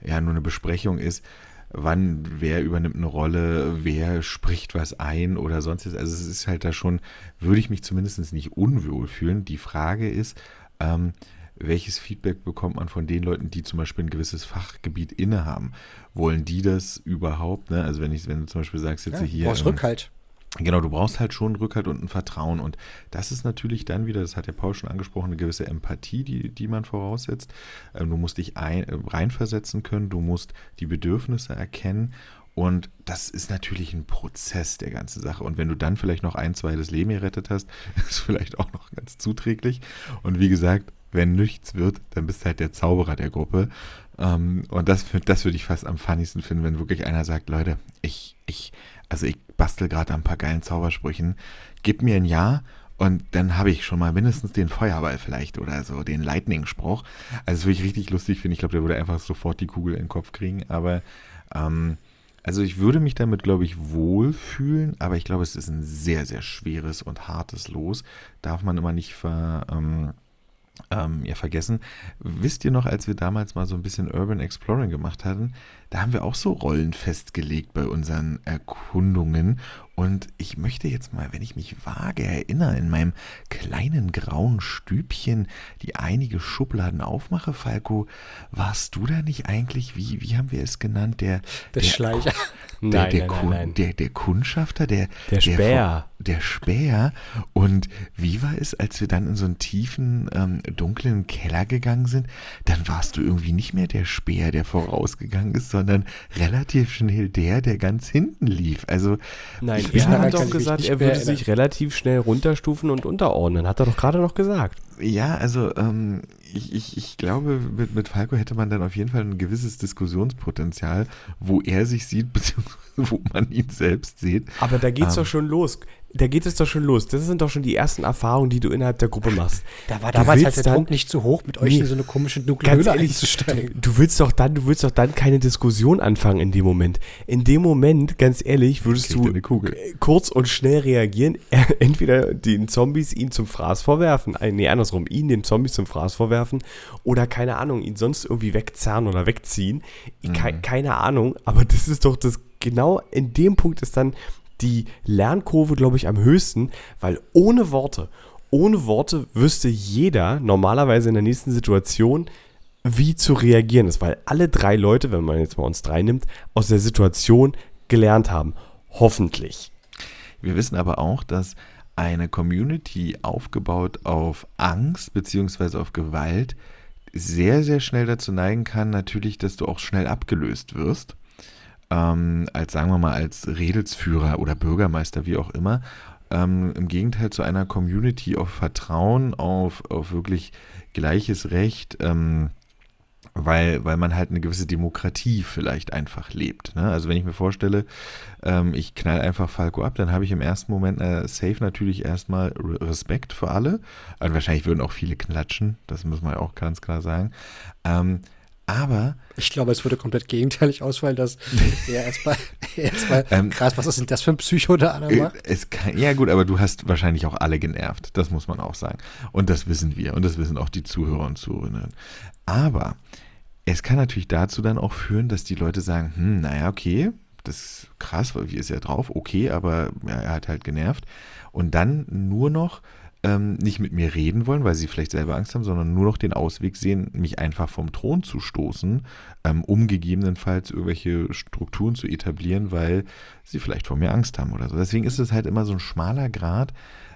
ja nur eine Besprechung ist, wann, wer übernimmt eine Rolle, wer spricht was ein oder sonstiges. Also es ist halt da schon, würde ich mich zumindest nicht unwohl fühlen. Die Frage ist, ähm, welches Feedback bekommt man von den Leuten, die zum Beispiel ein gewisses Fachgebiet innehaben? Wollen die das überhaupt? Ne? Also wenn ich, wenn du zum Beispiel sagst, jetzt Ja, hier. brauchst ähm, Rückhalt. Genau, du brauchst halt schon Rückhalt und ein Vertrauen. Und das ist natürlich dann wieder, das hat der Paul schon angesprochen, eine gewisse Empathie, die, die man voraussetzt. Ähm, Du musst dich ein, äh, reinversetzen können, du musst die Bedürfnisse erkennen. Und das ist natürlich ein Prozess der ganzen Sache. Und wenn du dann vielleicht noch ein, zwei das Leben gerettet hast, ist vielleicht auch noch ganz zuträglich. Und wie gesagt, wenn nichts wird, dann bist du halt der Zauberer der Gruppe. Ähm, und das, das würde ich fast am funnigsten finden, wenn wirklich einer sagt, Leute, ich, ich, also ich bastel gerade ein paar geilen Zaubersprüchen, gib mir ein Ja und dann habe ich schon mal mindestens den Feuerball vielleicht oder so, den Lightning-Spruch. Also das würde ich richtig lustig finden. Ich glaube, der würde einfach sofort die Kugel in den Kopf kriegen. Aber ähm, also ich würde mich damit, glaube ich, wohlfühlen, aber ich glaube, es ist ein sehr, sehr schweres und hartes Los. Darf man immer nicht ver, ähm, ähm, ja, vergessen. Wisst ihr noch, als wir damals mal so ein bisschen Urban Exploring gemacht hatten, da haben wir auch so Rollen festgelegt bei unseren Erkundungen. Und ich möchte jetzt mal, wenn ich mich vage erinnere, in meinem kleinen grauen Stübchen, die einige Schubladen aufmache, Falco, warst du da nicht eigentlich, wie, wie haben wir es genannt, der, Der Schleicher. der, Nein, der, nein, Kun- nein, nein. Der, der Kundschafter, der, Der Späher. Der Späher. Und wie war es, als wir dann in so einen tiefen, ähm, dunklen Keller gegangen sind? Dann warst du irgendwie nicht mehr der Späher, der vorausgegangen ist, sondern relativ schnell der, der ganz hinten lief. Also, Nein, Ich er hat doch gesagt, er würde sich relativ schnell runterstufen und unterordnen. Hat er doch gerade noch gesagt. Ja, also ähm, ich, ich, ich glaube, mit, mit Falco hätte man dann auf jeden Fall ein gewisses Diskussionspotenzial, wo er sich sieht, beziehungsweise wo man ihn selbst sieht. Aber da geht's Ähm. doch schon los. Da geht es doch schon los. Das sind doch schon die ersten Erfahrungen, die du innerhalb der Gruppe machst. Da war Du damals halt der dann- Druck nicht zu hoch, mit euch Nee. in so eine komische dunkle Höhle einzusteigen. Du willst doch dann, du willst doch dann keine Diskussion anfangen in dem Moment. In dem Moment, ganz ehrlich, würdest Kriegt du kurz und schnell reagieren. Entweder den Zombies ihn zum Fraß vorwerfen, äh, nee, andersrum, ihn den Zombies zum Fraß vorwerfen oder keine Ahnung, ihn sonst irgendwie wegzerren oder wegziehen. Ke Keine Ahnung, aber das ist doch das, genau in dem Punkt ist dann die Lernkurve, glaube ich, am höchsten, weil ohne Worte, ohne Worte wüsste jeder normalerweise in der nächsten Situation, wie zu reagieren ist, weil alle drei Leute, wenn man jetzt mal uns drei nimmt, aus der Situation gelernt haben. Hoffentlich. Wir wissen aber auch, dass eine Community aufgebaut auf Angst beziehungsweise auf Gewalt sehr, sehr schnell dazu neigen kann, natürlich, dass du auch schnell abgelöst wirst. Ähm, als, sagen wir mal, als Redelsführer oder Bürgermeister, wie auch immer. Ähm, Im Gegenteil zu einer Community auf Vertrauen, auf, auf wirklich gleiches Recht, ähm, weil, weil man halt eine gewisse Demokratie vielleicht einfach lebt. Ne? Also wenn ich mir vorstelle, ähm, ich knall einfach Falco ab, dann habe ich im ersten Moment äh, safe natürlich erstmal Re- Respekt für alle. Also wahrscheinlich würden auch viele klatschen, das muss man auch ganz klar sagen. Ähm, aber Ich glaube, es würde komplett gegenteilig ausfallen, dass er erstmal, erstmal Ähm, krass, was ist denn das für ein Psycho da an der Äh, kann, ja gut, aber du hast wahrscheinlich auch alle genervt. Das muss man auch sagen. Und das wissen wir. Und das wissen auch die Zuhörer und Zuhörerinnen. Aber es kann natürlich dazu dann auch führen, dass die Leute sagen, hm, naja, okay, das ist krass, weil wie ist er drauf? Okay, aber er hat halt genervt. Und dann nur noch ähm, nicht mit mir reden wollen, weil sie vielleicht selber Angst haben, sondern nur noch den Ausweg sehen, mich einfach vom Thron zu stoßen, ähm, um gegebenenfalls irgendwelche Strukturen zu etablieren, weil sie vielleicht vor mir Angst haben oder so. Deswegen ist es halt immer so ein schmaler Grad,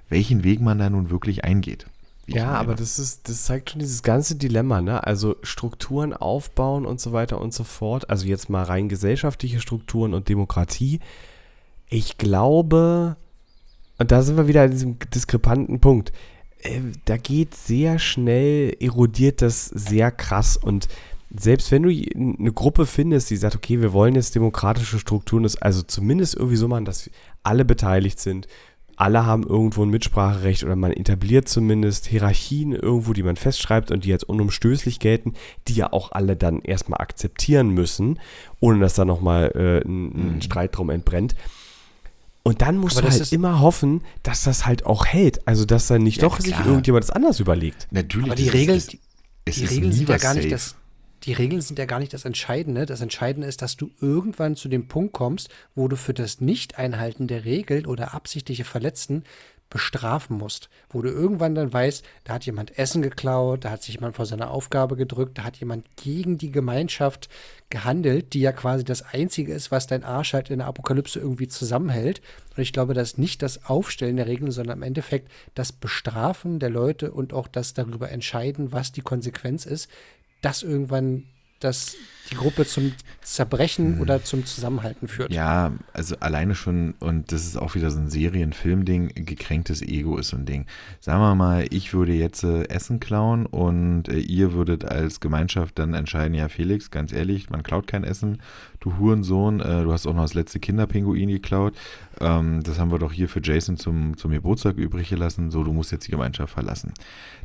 welchen Weg man da nun wirklich eingeht. Ja, aber das ist, das zeigt schon dieses ganze Dilemma, ne? Also Strukturen aufbauen und so weiter und so fort. Also jetzt mal rein gesellschaftliche Strukturen und Demokratie. Ich glaube, und da sind wir wieder an diesem diskrepanten Punkt. Äh, da geht sehr schnell, erodiert das sehr krass und selbst wenn du eine Gruppe findest, die sagt, okay, wir wollen jetzt demokratische Strukturen, also zumindest irgendwie so machen, dass alle beteiligt sind, alle haben irgendwo ein Mitspracherecht oder man etabliert zumindest Hierarchien irgendwo, die man festschreibt und die als unumstößlich gelten, die ja auch alle dann erstmal akzeptieren müssen, ohne dass da nochmal äh, ein, ein mhm. Streit drum entbrennt. Und dann musst Aber du halt immer hoffen, dass das halt auch hält. Also, dass dann nicht ja, doch klar. sich irgendjemand das anders überlegt. Natürlich. Aber die Regeln, die, die Regeln sind ja gar safe. nicht das. Die Regeln sind ja gar nicht das Entscheidende. Das Entscheidende ist, dass du irgendwann zu dem Punkt kommst, wo du für das Nicht-Einhalten der Regeln oder absichtliche Verletzen bestrafen musst, wo du irgendwann dann weißt, da hat jemand Essen geklaut, da hat sich jemand vor seiner Aufgabe gedrückt, da hat jemand gegen die Gemeinschaft gehandelt, die ja quasi das Einzige ist, was dein Arsch halt in der Apokalypse irgendwie zusammenhält. Und ich glaube, dass nicht das Aufstellen der Regeln, sondern im Endeffekt das Bestrafen der Leute und auch das darüber entscheiden, was die Konsequenz ist, das irgendwann das die Gruppe zum Zerbrechen hm. oder zum Zusammenhalten führt. Ja, also alleine schon, und das ist auch wieder so ein Serienfilm-Ding, gekränktes Ego ist so ein Ding. Sagen wir mal, ich würde jetzt äh, Essen klauen und äh, ihr würdet als Gemeinschaft dann entscheiden, ja Felix, ganz ehrlich, man klaut kein Essen, du Hurensohn, äh, du hast auch noch das letzte Kinderpinguin geklaut, ähm, das haben wir doch hier für Jason zum, zum Geburtstag übrig gelassen, so, du musst jetzt die Gemeinschaft verlassen.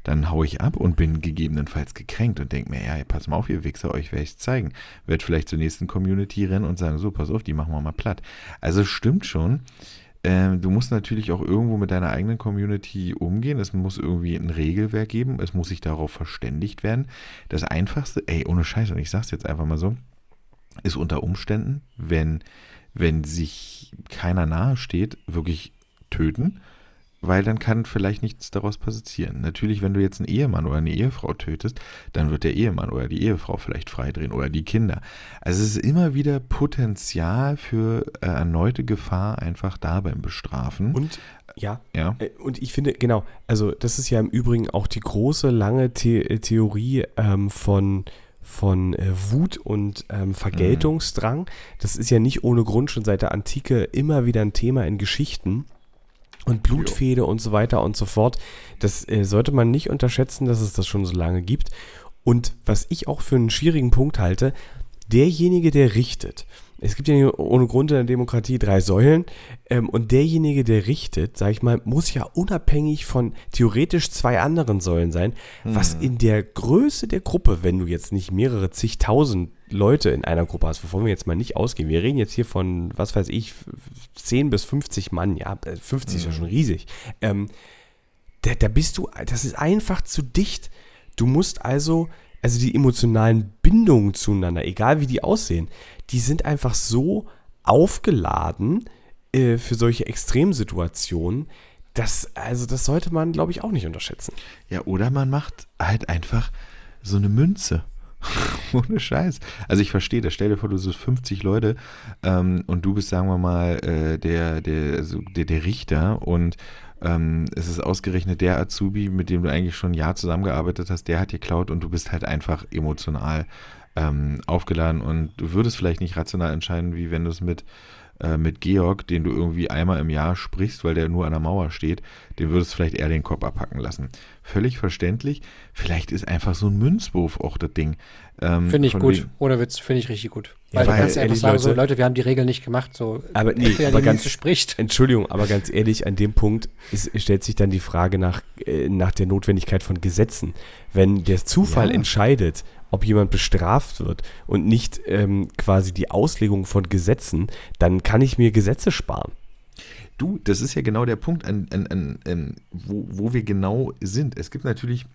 Dann haue ich ab und bin gegebenenfalls gekränkt und denke mir, ja, pass mal auf, ihr Wichser, euch werde ich zeigen. Werd vielleicht zur nächsten Community rennen und sagen, so, pass auf, die machen wir mal platt. Also stimmt schon. Ähm, du musst natürlich auch irgendwo mit deiner eigenen Community umgehen. Es muss irgendwie ein Regelwerk geben. Es muss sich darauf verständigt werden. Das Einfachste, ey, ohne Scheiß, und ich sag's jetzt einfach mal so, ist unter Umständen, wenn, wenn sich keiner nahe steht, wirklich töten weil dann kann vielleicht nichts daraus passieren. Natürlich, wenn du jetzt einen Ehemann oder eine Ehefrau tötest, dann wird der Ehemann oder die Ehefrau vielleicht freidrehen oder die Kinder. Also es ist immer wieder Potenzial für äh, erneute Gefahr einfach da beim Bestrafen. Und ja, ja. Äh, und ich finde, genau, also das ist ja im Übrigen auch die große, lange The Theorie ähm, von von äh, Wut und ähm, Vergeltungsdrang. Mhm. Das ist ja nicht ohne Grund schon seit der Antike immer wieder ein Thema in Geschichten und Blutfede und so weiter und so fort. Das äh, sollte man nicht unterschätzen, dass es das schon so lange gibt. Und was ich auch für einen schwierigen Punkt halte, derjenige, der richtet, es gibt ja ohne Grund in der Demokratie drei Säulen. Ähm, und derjenige, der richtet, sag ich mal, muss ja unabhängig von theoretisch zwei anderen Säulen sein, mhm. was in der Größe der Gruppe, wenn du jetzt nicht mehrere zigtausend Leute in einer Gruppe hast, wovon wir jetzt mal nicht ausgehen, wir reden jetzt hier von, was weiß ich, 10 bis 50 Mann, ja, 50 mhm. ist ja schon riesig. Ähm, da, da bist du, das ist einfach zu dicht. Du musst also also die emotionalen Bindungen zueinander, egal wie die aussehen, die sind einfach so aufgeladen äh, für solche Extremsituationen, dass, also das sollte man, glaube ich, auch nicht unterschätzen. Ja, oder man macht halt einfach so eine Münze. Ohne Scheiß. Also ich verstehe das. Stell dir vor, du bist 50 Leute ähm, und du bist, sagen wir mal, äh, der, der, also der, der Richter und ähm, es ist ausgerechnet der Azubi, mit dem du eigentlich schon ein Jahr zusammengearbeitet hast, der hat geklaut und du bist halt einfach emotional ähm, aufgeladen. Und du würdest vielleicht nicht rational entscheiden, wie wenn du es mit, äh, mit Georg, den du irgendwie einmal im Jahr sprichst, weil der nur an der Mauer steht, den würdest du vielleicht eher den Kopf abhacken lassen. Völlig verständlich. Vielleicht ist einfach so ein Münzwurf auch das Ding. Ähm, finde ich gut. Oder Witz, finde ich richtig gut. Weil, ja, weil du kannst einfach sagen, Leute, so, Leute, wir haben die Regeln nicht gemacht. So, aber nee, aber ganz, spricht. Entschuldigung, aber ganz ehrlich, an dem Punkt ist, stellt sich dann die Frage nach, äh, nach der Notwendigkeit von Gesetzen. Wenn der Zufall ja. entscheidet, ob jemand bestraft wird und nicht ähm, quasi die Auslegung von Gesetzen, dann kann ich mir Gesetze sparen. Du, das ist ja genau der Punkt, an, an, an, wo, wo wir genau sind. Es gibt natürlich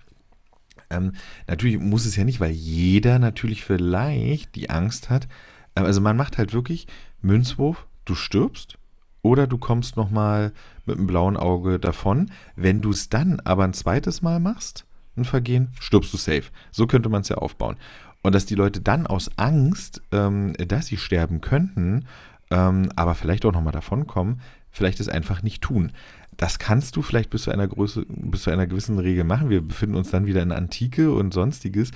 ähm, natürlich muss es ja nicht, weil jeder natürlich vielleicht die Angst hat. Ähm, also man macht halt wirklich Münzwurf, du stirbst oder du kommst nochmal mit einem blauen Auge davon. Wenn du es dann aber ein zweites Mal machst, ein Vergehen, stirbst du safe. So könnte man es ja aufbauen. Und dass die Leute dann aus Angst, ähm, dass sie sterben könnten, ähm, aber vielleicht auch nochmal davonkommen, vielleicht es einfach nicht tun. Das kannst du vielleicht bis zu einer Größe, bis zu einer gewissen Regel machen. Wir befinden uns dann wieder in Antike und sonstiges.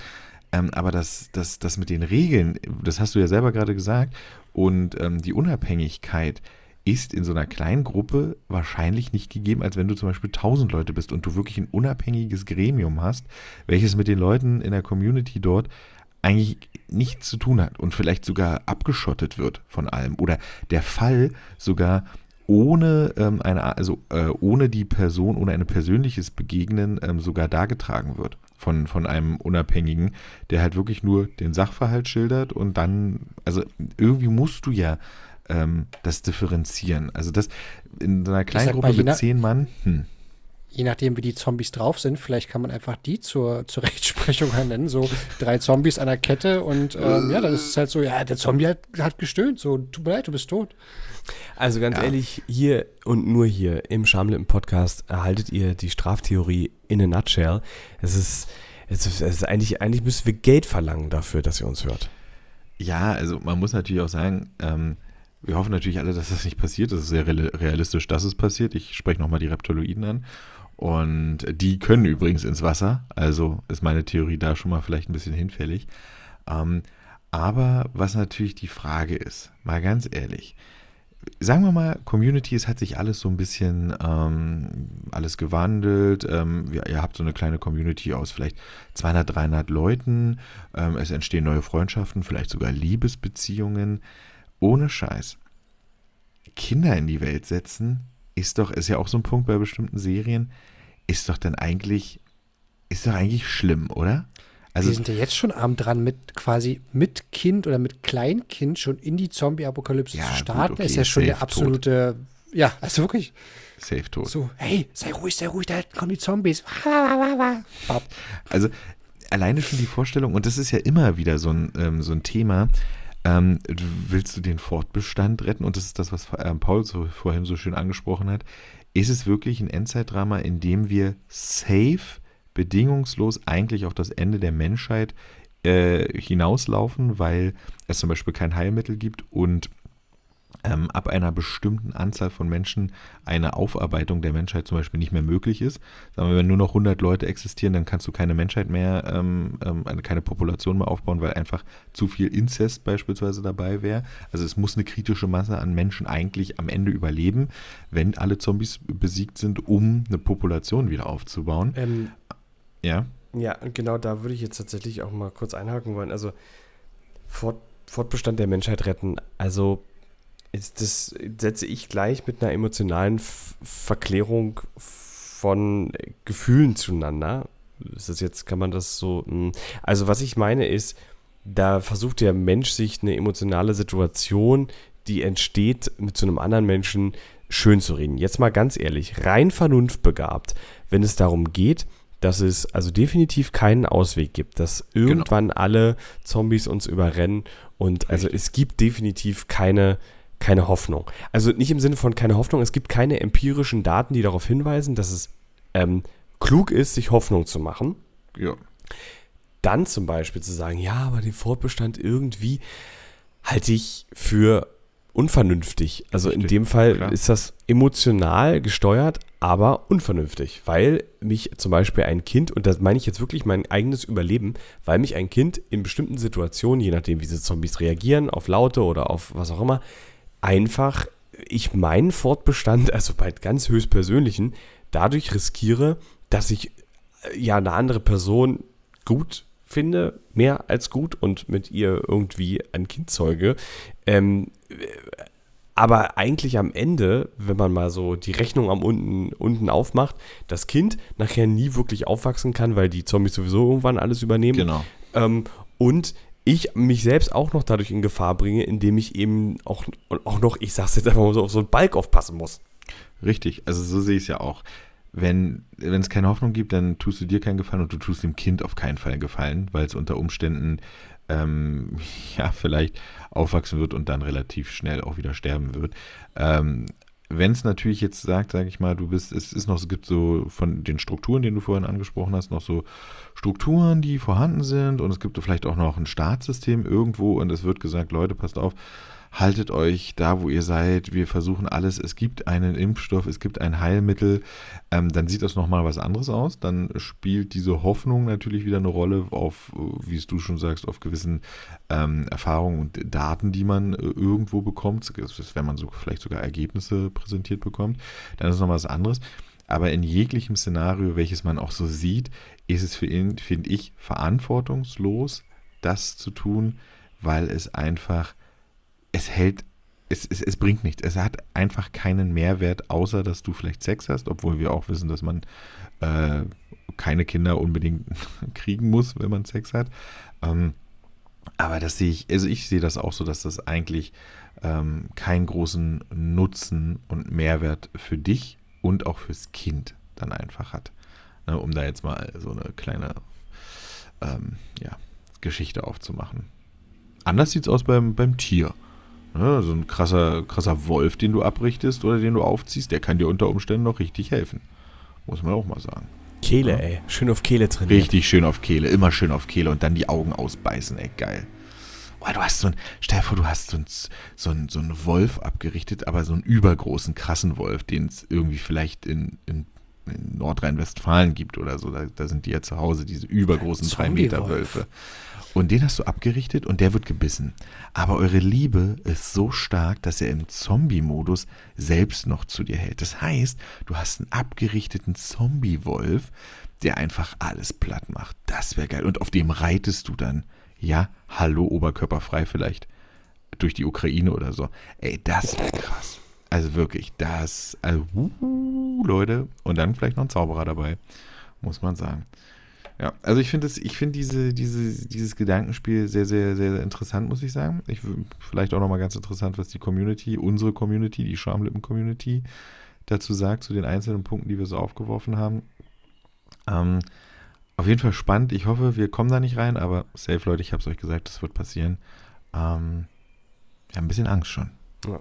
Ähm, aber das, das, das mit den Regeln, das hast du ja selber gerade gesagt, und ähm, die Unabhängigkeit ist in so einer kleinen Gruppe wahrscheinlich nicht gegeben, als wenn du zum Beispiel 1000 Leute bist und du wirklich ein unabhängiges Gremium hast, welches mit den Leuten in der Community dort eigentlich nichts zu tun hat und vielleicht sogar abgeschottet wird von allem oder der Fall sogar ohne ähm, eine, also äh, ohne die Person, ohne ein persönliches Begegnen ähm, sogar dargetragen wird von, von einem Unabhängigen, der halt wirklich nur den Sachverhalt schildert und dann, also irgendwie musst du ja ähm, das differenzieren. Also das in so einer kleinen Gruppe mit zehn Mann, hm je nachdem, wie die Zombies drauf sind, vielleicht kann man einfach die zur, zur Rechtsprechung nennen. So drei Zombies an der Kette und ähm, ja, dann ist es halt so, ja, der Zombie hat, hat gestöhnt, so, tut mir leid, du bist tot. Also ganz ja. ehrlich, hier und nur hier im Schamlippen Podcast erhaltet ihr die Straftheorie in a nutshell. Es ist, es ist, es ist eigentlich, eigentlich müssen wir Geld verlangen dafür, dass ihr uns hört. Ja, also man muss natürlich auch sagen, ähm, wir hoffen natürlich alle, dass das nicht passiert. Das ist sehr realistisch, dass es passiert. Ich spreche nochmal die Reptiloiden an. Und die können übrigens ins Wasser, also ist meine Theorie da schon mal vielleicht ein bisschen hinfällig. Ähm, aber was natürlich die Frage ist, mal ganz ehrlich, sagen wir mal, Community, es hat sich alles so ein bisschen ähm, alles gewandelt. Ähm, ihr, ihr, habt so eine kleine Community aus vielleicht 200, 300 Leuten. Ähm, es entstehen neue Freundschaften, vielleicht sogar Liebesbeziehungen. Ohne Scheiß. Kinder in die Welt setzen ist doch, ist ja auch so ein Punkt bei bestimmten Serien, ist doch dann eigentlich, ist doch eigentlich schlimm, oder? Also, Wir sind ja jetzt schon arm dran, mit quasi mit Kind oder mit Kleinkind schon in die Zombie-Apokalypse ja, zu starten. Gut, okay, ist ja schon der absolute, tot. ja, also wirklich. Safe tot. So, hey, sei ruhig, sei ruhig, da kommen die Zombies. Also, alleine schon die Vorstellung, und das ist ja immer wieder so ein, ähm, so ein Thema, ähm, willst du den Fortbestand retten? Und das ist das, was ähm, Paul so, vorhin so schön angesprochen hat. Ist es wirklich ein Endzeitdrama, in dem wir safe, bedingungslos eigentlich auf das Ende der Menschheit äh, hinauslaufen, weil es zum Beispiel kein Heilmittel gibt und ähm, ab einer bestimmten Anzahl von Menschen eine Aufarbeitung der Menschheit zum Beispiel nicht mehr möglich ist. Sagen wir, wenn nur noch 100 Leute existieren, dann kannst du keine Menschheit mehr, ähm, ähm, keine Population mehr aufbauen, weil einfach zu viel Inzest beispielsweise dabei wäre. Also es muss eine kritische Masse an Menschen eigentlich am Ende überleben, wenn alle Zombies besiegt sind, um eine Population wieder aufzubauen. Ähm, ja. Ja, genau da würde ich jetzt tatsächlich auch mal kurz einhaken wollen. Also Fort, Fortbestand der Menschheit retten. Also das setze ich gleich mit einer emotionalen Verklärung von Gefühlen zueinander. Ist das jetzt, kann man das so. Hm. Also, was ich meine ist, da versucht der Mensch sich eine emotionale Situation, die entsteht, mit so einem anderen Menschen schön zu reden. Jetzt mal ganz ehrlich, rein vernunftbegabt, wenn es darum geht, dass es also definitiv keinen Ausweg gibt, dass genau. irgendwann genau. alle Zombies uns überrennen und also es gibt definitiv keine keine Hoffnung. Also nicht im Sinne von keine Hoffnung, es gibt keine empirischen Daten, die darauf hinweisen, dass es ähm, klug ist, sich Hoffnung zu machen. Ja. Dann zum Beispiel zu sagen, ja, aber den Fortbestand irgendwie halte ich für unvernünftig. Also Richtig, in dem Fall klar. ist das emotional gesteuert, aber unvernünftig, weil mich zum Beispiel ein Kind, und das meine ich jetzt wirklich mein eigenes Überleben, weil mich ein Kind in bestimmten Situationen, je nachdem wie diese Zombies reagieren, auf Laute oder auf was auch immer, einfach ich meinen Fortbestand, also bei ganz höchstpersönlichen, dadurch riskiere, dass ich äh, ja eine andere Person gut finde, mehr als gut und mit ihr irgendwie ein Kind zeuge. Ähm, aber eigentlich am Ende, wenn man mal so die Rechnung am unten, unten aufmacht, das Kind nachher nie wirklich aufwachsen kann, weil die Zombies sowieso irgendwann alles übernehmen. Genau. Ähm, und ich mich selbst auch noch dadurch in Gefahr bringe, indem ich eben auch, auch noch, ich sag's jetzt einfach mal so, auf so einen Balk aufpassen muss. Richtig, also so sehe ich es ja auch. Wenn es keine Hoffnung gibt, dann tust du dir keinen Gefallen und du tust dem Kind auf keinen Fall Gefallen, weil es unter Umständen ähm, ja vielleicht aufwachsen wird und dann relativ schnell auch wieder sterben wird. Ähm, wenn es natürlich jetzt sagt, sage ich mal, du bist, es ist noch, es gibt so von den Strukturen, die du vorhin angesprochen hast, noch so Strukturen, die vorhanden sind und es gibt vielleicht auch noch ein Staatssystem irgendwo und es wird gesagt, Leute, passt auf, haltet euch da, wo ihr seid. Wir versuchen alles. Es gibt einen Impfstoff, es gibt ein Heilmittel. Ähm, dann sieht das nochmal was anderes aus. Dann spielt diese Hoffnung natürlich wieder eine Rolle auf, wie es du schon sagst, auf gewissen ähm, Erfahrungen und Daten, die man äh, irgendwo bekommt. Ist, wenn man so vielleicht sogar Ergebnisse präsentiert bekommt. Dann ist nochmal was anderes. Aber in jeglichem Szenario, welches man auch so sieht, ist es für ihn, finde ich, verantwortungslos, das zu tun, weil es einfach es hält, es, es, es bringt nichts. Es hat einfach keinen Mehrwert, außer dass du vielleicht Sex hast, obwohl wir auch wissen, dass man äh, keine Kinder unbedingt kriegen muss, wenn man Sex hat. Ähm, aber das sehe ich, also ich sehe das auch so, dass das eigentlich ähm, keinen großen Nutzen und Mehrwert für dich und auch fürs Kind dann einfach hat. Ne, um da jetzt mal so eine kleine ähm, ja, Geschichte aufzumachen. Anders sieht es aus beim, beim Tier. Ne, so ein krasser, krasser Wolf, den du abrichtest oder den du aufziehst, der kann dir unter Umständen noch richtig helfen. Muss man auch mal sagen. Kehle, ja. ey. Schön auf Kehle trainieren. Richtig schön auf Kehle. Immer schön auf Kehle und dann die Augen ausbeißen, ey. Geil. Oh, du hast so ein, stell dir vor, du hast so einen so ein, so ein Wolf abgerichtet, aber so einen übergroßen, krassen Wolf, den es irgendwie vielleicht in, in, in Nordrhein-Westfalen gibt oder so. Da, da, sind die ja zu Hause, diese übergroßen 3-Meter-Wölfe. Und den hast du abgerichtet und der wird gebissen. Aber eure Liebe ist so stark, dass er im Zombie-Modus selbst noch zu dir hält. Das heißt, du hast einen abgerichteten Zombie-Wolf, der einfach alles platt macht. Das wäre geil. Und auf dem reitest du dann. Ja, hallo, oberkörperfrei vielleicht. Durch die Ukraine oder so. Ey, das wäre krass. Also wirklich, das, also, uh, Leute. Und dann vielleicht noch ein Zauberer dabei, muss man sagen. Ja, also ich finde ich finde diese, diese, dieses Gedankenspiel sehr, sehr, sehr, sehr interessant, muss ich sagen. Ich, vielleicht auch nochmal ganz interessant, was die Community, unsere Community, die Schamlippen-Community dazu sagt, zu den einzelnen Punkten, die wir so aufgeworfen haben. Ähm, auf jeden Fall spannend. Ich hoffe, wir kommen da nicht rein, aber safe, Leute, ich habe es euch gesagt, das wird passieren. Ähm, wir haben ein bisschen Angst schon. Ja.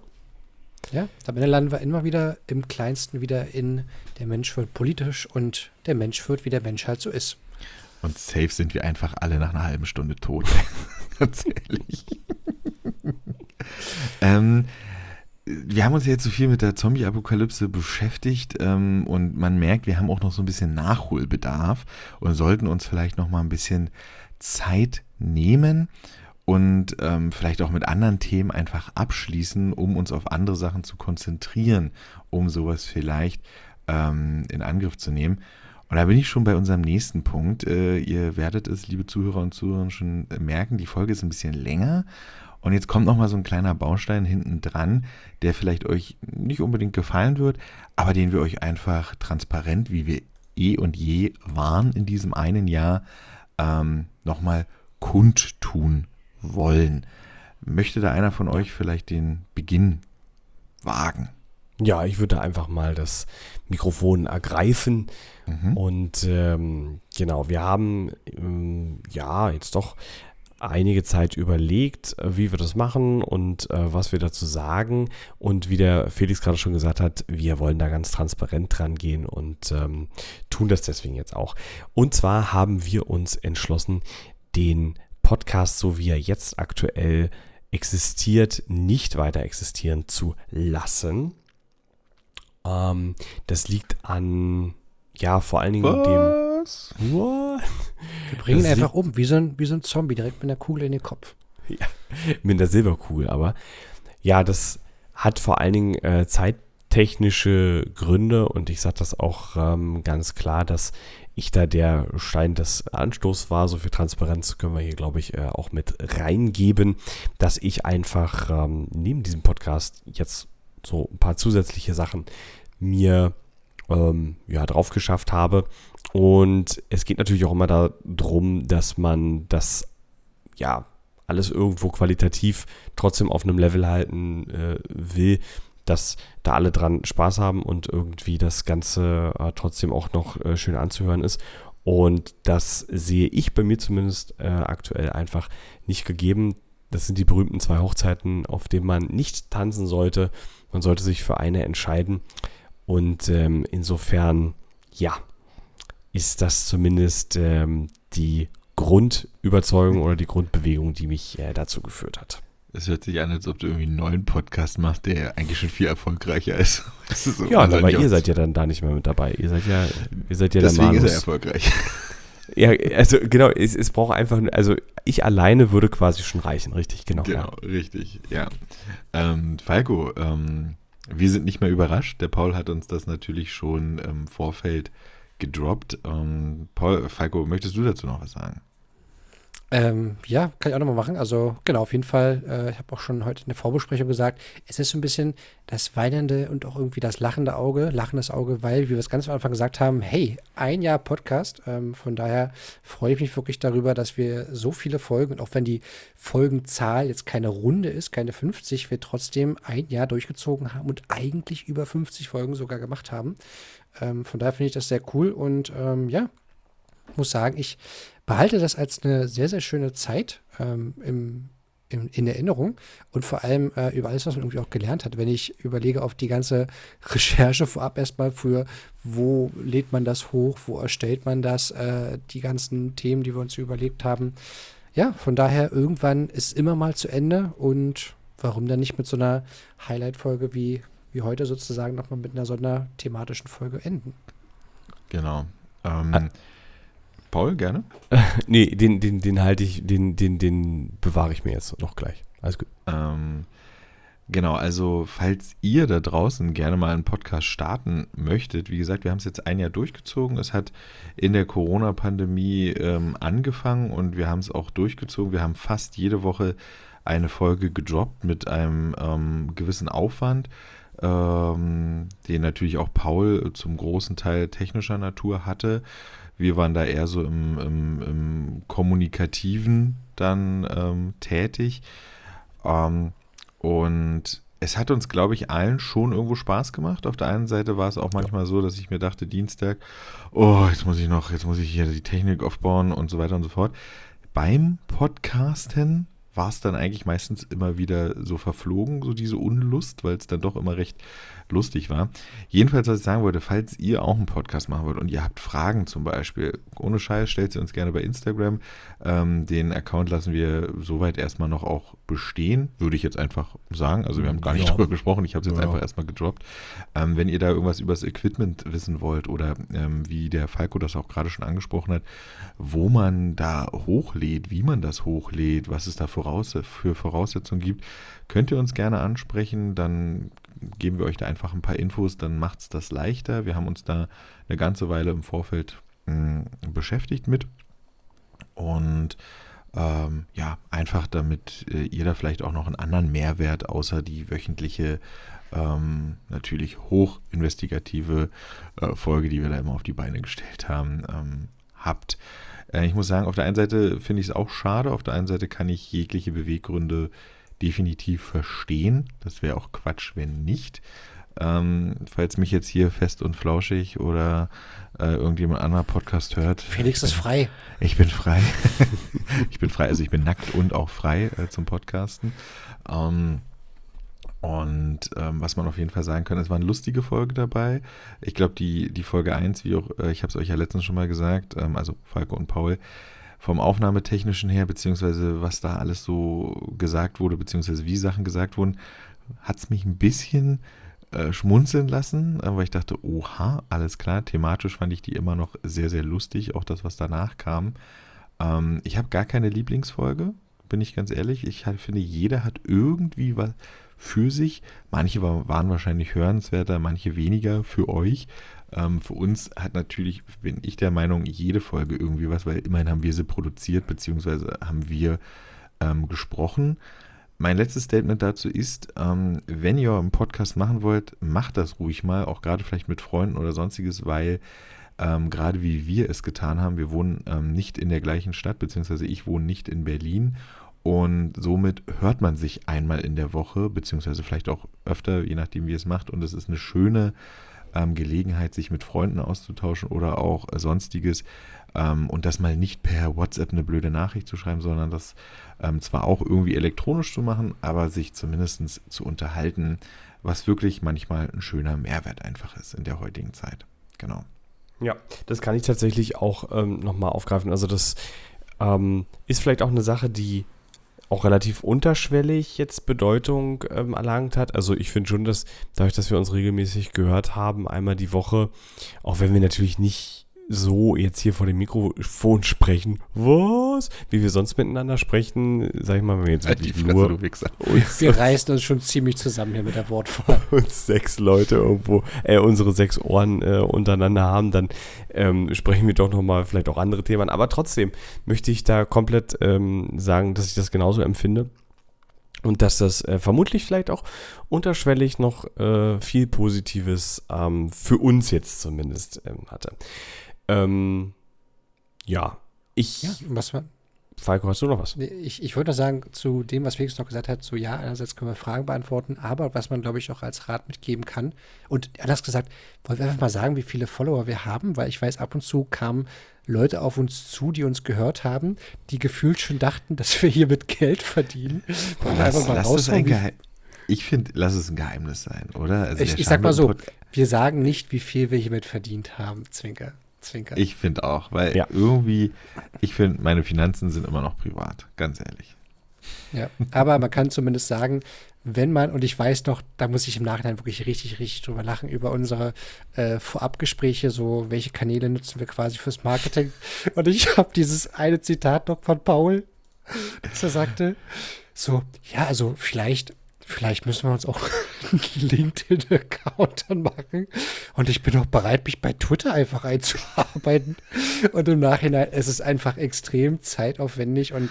Ja, am Ende landen wir immer wieder im Kleinsten wieder in der Mensch wird politisch und der Mensch wird, wie der Mensch halt so ist. Und safe sind wir einfach alle nach einer halben Stunde tot. Ganz ehrlich. ähm, wir haben uns jetzt so viel mit der Zombie-Apokalypse beschäftigt ähm, und man merkt, wir haben auch noch so ein bisschen Nachholbedarf und sollten uns vielleicht noch mal ein bisschen Zeit nehmen und ähm, vielleicht auch mit anderen Themen einfach abschließen, um uns auf andere Sachen zu konzentrieren, um sowas vielleicht ähm, in Angriff zu nehmen. Und da bin ich schon bei unserem nächsten Punkt. Äh, ihr werdet es, liebe Zuhörer und Zuhörer, schon merken, die Folge ist ein bisschen länger. Und jetzt kommt nochmal so ein kleiner Baustein hinten dran, der vielleicht euch nicht unbedingt gefallen wird, aber den wir euch einfach transparent, wie wir eh und je waren in diesem einen Jahr, ähm, nochmal kundtun wollen. Möchte da einer von euch vielleicht den Beginn wagen? Ja, ich würde einfach mal das Mikrofon ergreifen. Mhm. Und ähm, genau, wir haben ähm, ja jetzt doch einige Zeit überlegt, wie wir das machen und äh, was wir dazu sagen. Und wie der Felix gerade schon gesagt hat, wir wollen da ganz transparent dran gehen und ähm, tun das deswegen jetzt auch. Und zwar haben wir uns entschlossen, den Podcast, so wie er jetzt aktuell existiert, nicht weiter existieren zu lassen. Ähm, das liegt an, ja, vor allen Dingen Was? dem. What? Wir bringen ihn einfach um, wie so, ein, wie so ein Zombie, direkt mit einer Kugel in den Kopf. Ja, mit der Silberkugel, aber ja, das hat vor allen Dingen äh, zeittechnische Gründe und ich sage das auch ähm, ganz klar, dass ich da der Stein des Anstoßes war. So viel Transparenz können wir hier, glaube ich, äh, auch mit reingeben, dass ich einfach ähm, neben diesem Podcast jetzt so ein paar zusätzliche Sachen mir ähm, ja, drauf geschafft habe. Und es geht natürlich auch immer darum, dass man das ja alles irgendwo qualitativ trotzdem auf einem Level halten äh, will, dass da alle dran Spaß haben und irgendwie das Ganze äh, trotzdem auch noch äh, schön anzuhören ist. Und das sehe ich bei mir zumindest äh, aktuell einfach nicht gegeben. das sind die berühmten zwei Hochzeiten, auf denen man nicht tanzen sollte. Man sollte sich für eine entscheiden. Und ähm, insofern, ja, ist das zumindest ähm, die Grundüberzeugung oder die Grundbewegung, die mich äh, dazu geführt hat. Es hört sich an, als ob du irgendwie einen neuen Podcast machst, der eigentlich schon viel erfolgreicher ist. So ja, aber ihr seid ja dann da nicht mehr mit dabei. Ihr seid ja, ihr seid ja Deswegen der ist er erfolgreich. Ja, also genau, es, es braucht einfach, also ich alleine würde quasi schon reichen, richtig, genau. Genau, ja. richtig, ja. Ähm, Falco, ähm, wir sind nicht mehr überrascht. Der Paul hat uns das natürlich schon im Vorfeld gedroppt. Ähm, Paul, Falco, möchtest du dazu noch was sagen? Ähm, ja, kann ich auch nochmal machen. Also genau, auf jeden Fall. Äh, ich habe auch schon heute in der Vorbesprechung gesagt, es ist so ein bisschen das weinende und auch irgendwie das lachende Auge, lachendes Auge, weil, wie wir es ganz am Anfang gesagt haben, hey, ein Jahr Podcast. Ähm, von daher freue ich mich wirklich darüber, dass wir so viele Folgen, und auch wenn die Folgenzahl jetzt keine Runde ist, keine 50, wir trotzdem ein Jahr durchgezogen haben und eigentlich über 50 Folgen sogar gemacht haben. Ähm, von daher finde ich das sehr cool und ähm, ja, muss sagen, ich behalte das als eine sehr, sehr schöne Zeit ähm, im, im, in Erinnerung und vor allem äh, über alles, was man irgendwie auch gelernt hat. Wenn ich überlege auf die ganze Recherche vorab erstmal für, wo lädt man das hoch, wo erstellt man das, äh, die ganzen Themen, die wir uns überlegt haben. Ja, von daher, irgendwann ist immer mal zu Ende und warum dann nicht mit so einer Highlight-Folge wie, wie heute sozusagen nochmal mit einer sonderthematischen Folge enden? Genau. Ähm, ah. Paul, gerne? nee, den, den, den halte ich, den, den, den bewahre ich mir jetzt noch gleich. Alles gut. Ähm, genau, also falls ihr da draußen gerne mal einen Podcast starten möchtet, wie gesagt, wir haben es jetzt ein Jahr durchgezogen. Es hat in der Corona-Pandemie ähm, angefangen und wir haben es auch durchgezogen. Wir haben fast jede Woche eine Folge gedroppt mit einem ähm, gewissen Aufwand. Ähm, den natürlich auch Paul zum großen Teil technischer Natur hatte. Wir waren da eher so im, im, im Kommunikativen dann ähm, tätig. Ähm, und es hat uns, glaube ich, allen schon irgendwo Spaß gemacht. Auf der einen Seite war es auch manchmal so, dass ich mir dachte, Dienstag, oh, jetzt muss ich noch, jetzt muss ich hier die Technik aufbauen und so weiter und so fort. Beim Podcasten war es dann eigentlich meistens immer wieder so verflogen, so diese Unlust, weil es dann doch immer recht lustig war. Jedenfalls, was ich sagen wollte, falls ihr auch einen Podcast machen wollt und ihr habt Fragen zum Beispiel, ohne Scheiß, stellt sie uns gerne bei Instagram. Ähm, den Account lassen wir soweit erstmal noch auch bestehen, würde ich jetzt einfach sagen. Also wir haben gar nicht ja. darüber gesprochen, ich habe es jetzt ja. einfach erstmal gedroppt. Ähm, wenn ihr da irgendwas über das Equipment wissen wollt oder ähm, wie der Falco das auch gerade schon angesprochen hat, wo man da hochlädt, wie man das hochlädt, was es da voraus für Voraussetzungen gibt, könnt ihr uns gerne ansprechen. Dann geben wir euch da einfach ein paar Infos, dann macht es das leichter. Wir haben uns da eine ganze Weile im Vorfeld mh, hm, beschäftigt mit. Und ähm, ja, einfach damit äh, ihr da vielleicht auch noch einen anderen Mehrwert außer die wöchentliche, ähm, natürlich hochinvestigative äh, Folge, die wir da immer auf die Beine gestellt haben, ähm, habt. Äh, ich muss sagen, auf der einen Seite finde ich es auch schade, auf der einen Seite kann ich jegliche Beweggründe äh, definitiv verstehen. Das wäre auch Quatsch, wenn nicht. Ähm, falls mich jetzt hier fest und flauschig oder äh, irgendjemand anderer Podcast hört. Felix ist frei. Ich bin frei. ich bin frei, also ich bin nackt und auch frei äh, zum Podcasten. Ähm, und ähm, was man auf jeden Fall sagen kann, es war eine lustige Folge dabei. Ich glaube, die, die Folge 1, wie auch, äh, ich habe es euch ja letztens schon mal gesagt, ähm, also Falco und Paul, vom Aufnahmetechnischen her, beziehungsweise was da alles so gesagt wurde, beziehungsweise wie Sachen gesagt wurden, hat es mich ein bisschen äh, schmunzeln lassen, äh, weil ich dachte, oha, alles klar, thematisch fand ich die immer noch sehr, sehr lustig, auch das, was danach kam. Ähm, ich habe gar keine Lieblingsfolge, bin ich ganz ehrlich. Ich finde, jeder hat irgendwie was für sich. Manche waren wahrscheinlich hörenswerter, manche weniger für euch. Ähm, für uns hat natürlich, bin ich der Meinung, jede Folge irgendwie was, weil immerhin haben wir sie produziert, beziehungsweise haben wir ähm, gesprochen. Mein letztes Statement dazu ist, ähm, wenn ihr einen Podcast machen wollt, macht das ruhig mal, auch gerade vielleicht mit Freunden oder sonstiges, weil ähm, gerade wie wir es getan haben, wir wohnen ähm, nicht in der gleichen Stadt, beziehungsweise ich wohne nicht in Berlin und somit hört man sich einmal in der Woche, beziehungsweise vielleicht auch öfter, je nachdem wie es macht und es ist eine schöne ähm, Gelegenheit, sich mit Freunden auszutauschen oder auch äh, sonstiges. Ähm, und das mal nicht per WhatsApp eine blöde Nachricht zu schreiben, sondern das ähm, zwar auch irgendwie elektronisch zu machen, aber sich zumindest zu unterhalten, was wirklich manchmal ein schöner Mehrwert einfach ist in der heutigen Zeit. Genau. Ja, das kann ich tatsächlich auch ähm, nochmal aufgreifen. Also das ähm, ist vielleicht auch eine Sache, die auch relativ unterschwellig jetzt Bedeutung ähm, erlangt hat. Also ich finde schon, dass dadurch, dass wir uns regelmäßig gehört haben, einmal die Woche, auch wenn wir natürlich nicht so jetzt hier vor dem Mikrofon sprechen, was? Wie wir sonst miteinander sprechen, sag ich mal, wenn wir jetzt halt wirklich Fresse, nur uns, Wir reißen uns schon ziemlich zusammen hier mit der Wortwahl. uns sechs Leute irgendwo, äh, unsere sechs Ohren äh, untereinander haben, dann ähm, sprechen wir doch nochmal vielleicht auch andere Themen. Aber trotzdem möchte ich da komplett ähm, sagen, dass ich das genauso empfinde. Und dass das äh, vermutlich vielleicht auch unterschwellig noch äh, viel Positives ähm, für uns jetzt zumindest ähm, hatte. Ähm, ja, ich. Ja, was war? Falco, hast du noch was? Ich, ich wollte sagen, zu dem, was Felix noch gesagt hat, so ja, einerseits können wir Fragen beantworten, aber was man, glaube ich, auch als Rat mitgeben kann. Und anders gesagt, wollen wir einfach mal sagen, wie viele Follower wir haben, weil ich weiß, ab und zu kamen Leute auf uns zu, die uns gehört haben, die gefühlt schon dachten, dass wir hier mit Geld verdienen. Lass, lass das ein ich finde, lass es ein Geheimnis sein, oder? Also ich, ich sag mal so, wir sagen nicht, wie viel wir hiermit verdient haben, Zwinker. Zwinker. Ich finde auch, weil ja. irgendwie, ich finde, meine Finanzen sind immer noch privat, ganz ehrlich. Ja, aber man kann zumindest sagen, wenn man, und ich weiß noch, da muss ich im Nachhinein wirklich richtig, richtig drüber lachen, über unsere äh, Vorabgespräche, so welche Kanäle nutzen wir quasi fürs Marketing. Und ich habe dieses eine Zitat noch von Paul, dass er sagte, so, ja, also vielleicht vielleicht müssen wir uns auch einen LinkedIn-Account machen. Und ich bin auch bereit, mich bei Twitter einfach einzuarbeiten. Und im Nachhinein, es ist einfach extrem zeitaufwendig und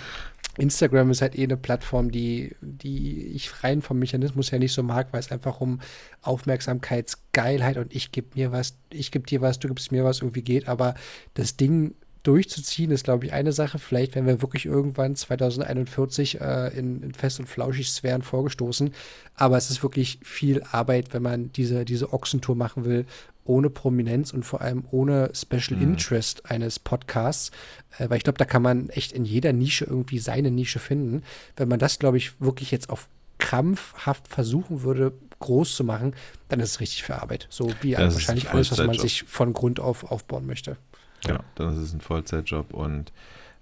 Instagram ist halt eh eine Plattform, die, die ich rein vom Mechanismus her nicht so mag, weil es einfach um Aufmerksamkeitsgeilheit und ich gebe mir was, ich gebe dir was, du gibst mir was irgendwie geht. Aber das Ding durchzuziehen, ist, glaube ich, eine Sache. Vielleicht werden wir wirklich irgendwann 2041 äh, in, in Fest- und Flauschig-Sphären vorgestoßen. Aber es ist wirklich viel Arbeit, wenn man diese, diese Ochsentour machen will, ohne Prominenz und vor allem ohne Special mhm. Interest eines Podcasts. Äh, weil ich glaube, da kann man echt in jeder Nische irgendwie seine Nische finden. Wenn man das, glaube ich, wirklich jetzt auf krampfhaft versuchen würde, groß zu machen, dann ist es richtig für Arbeit. So wie wahrscheinlich alles, was man sich von Grund auf aufbauen möchte. Genau, dann ist es ein Vollzeitjob und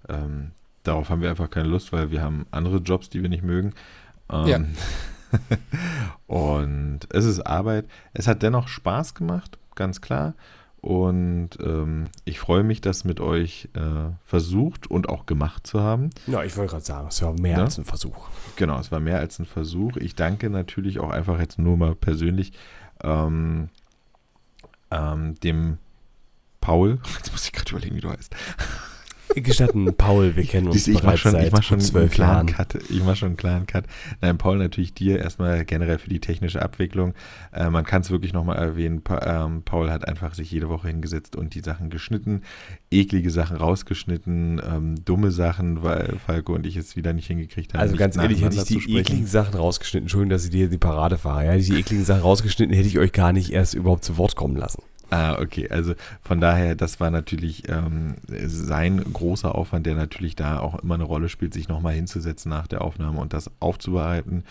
ähm, darauf haben wir einfach keine Lust, weil wir haben andere Jobs, die wir nicht mögen. Ähm, ja. und es ist Arbeit. Es hat dennoch Spaß gemacht, ganz klar. Und ähm, ich freue mich, das mit euch äh, versucht und auch gemacht zu haben. Ja, ich wollte gerade sagen, es war mehr ja? als ein Versuch. Genau, es war mehr als ein Versuch. Ich danke natürlich auch einfach jetzt nur mal persönlich ähm, ähm, dem Paul, jetzt muss ich gerade überlegen, wie du heißt. Gestatten, Paul, wir kennen uns ich bereits schon, seit ich mach schon zwölf Jahren. Cut. Ich mache schon einen klaren Cut. Nein, Paul, natürlich dir erstmal generell für die technische Abwicklung. Äh, man kann es wirklich nochmal erwähnen. Pa ähm, Paul hat einfach sich jede Woche hingesetzt und die Sachen geschnitten, eklige Sachen rausgeschnitten, ähm, dumme Sachen, weil Falco und ich es wieder nicht hingekriegt haben. Also ganz ehrlich, hätte ich die ekligen Sachen rausgeschnitten. Entschuldigung, dass ich dir die Parade fahre. Hätte ich die ekligen Sachen rausgeschnitten, hätte ich euch gar nicht erst überhaupt zu Wort kommen lassen. Ah, okay. Also von daher, das war natürlich ähm, sein großer Aufwand, der natürlich da auch immer eine Rolle spielt, sich nochmal hinzusetzen nach der Aufnahme und das aufzubereiten.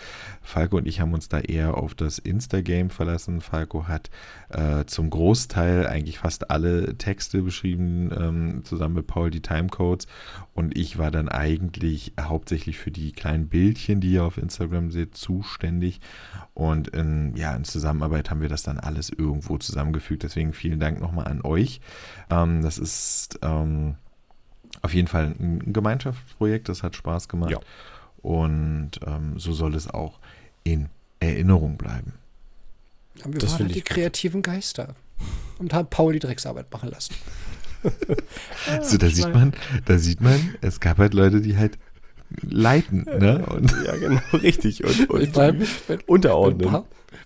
Falco und ich haben uns da eher auf das Instagame verlassen. Falco hat äh, zum Großteil eigentlich fast alle Texte beschrieben, ähm, zusammen mit Paul die Timecodes. Und ich war dann eigentlich hauptsächlich für die kleinen Bildchen, die ihr auf Instagram seht, zuständig. Und in, ja, in Zusammenarbeit haben wir das dann alles irgendwo zusammengefügt. Deswegen vielen Dank nochmal an euch. Ähm, das ist ähm, auf jeden Fall ein Gemeinschaftsprojekt, das hat Spaß gemacht. Ja. Und ähm, so soll es auch in Erinnerung bleiben. Ja, wir das waren halt die kreativen Geister und haben Paul die Drecksarbeit machen lassen. so, da sieht man, da sieht man, es gab halt Leute, die halt leiten, ne? Und ja, genau, richtig. Und, und allem, wenn, unterordnen. Wenn,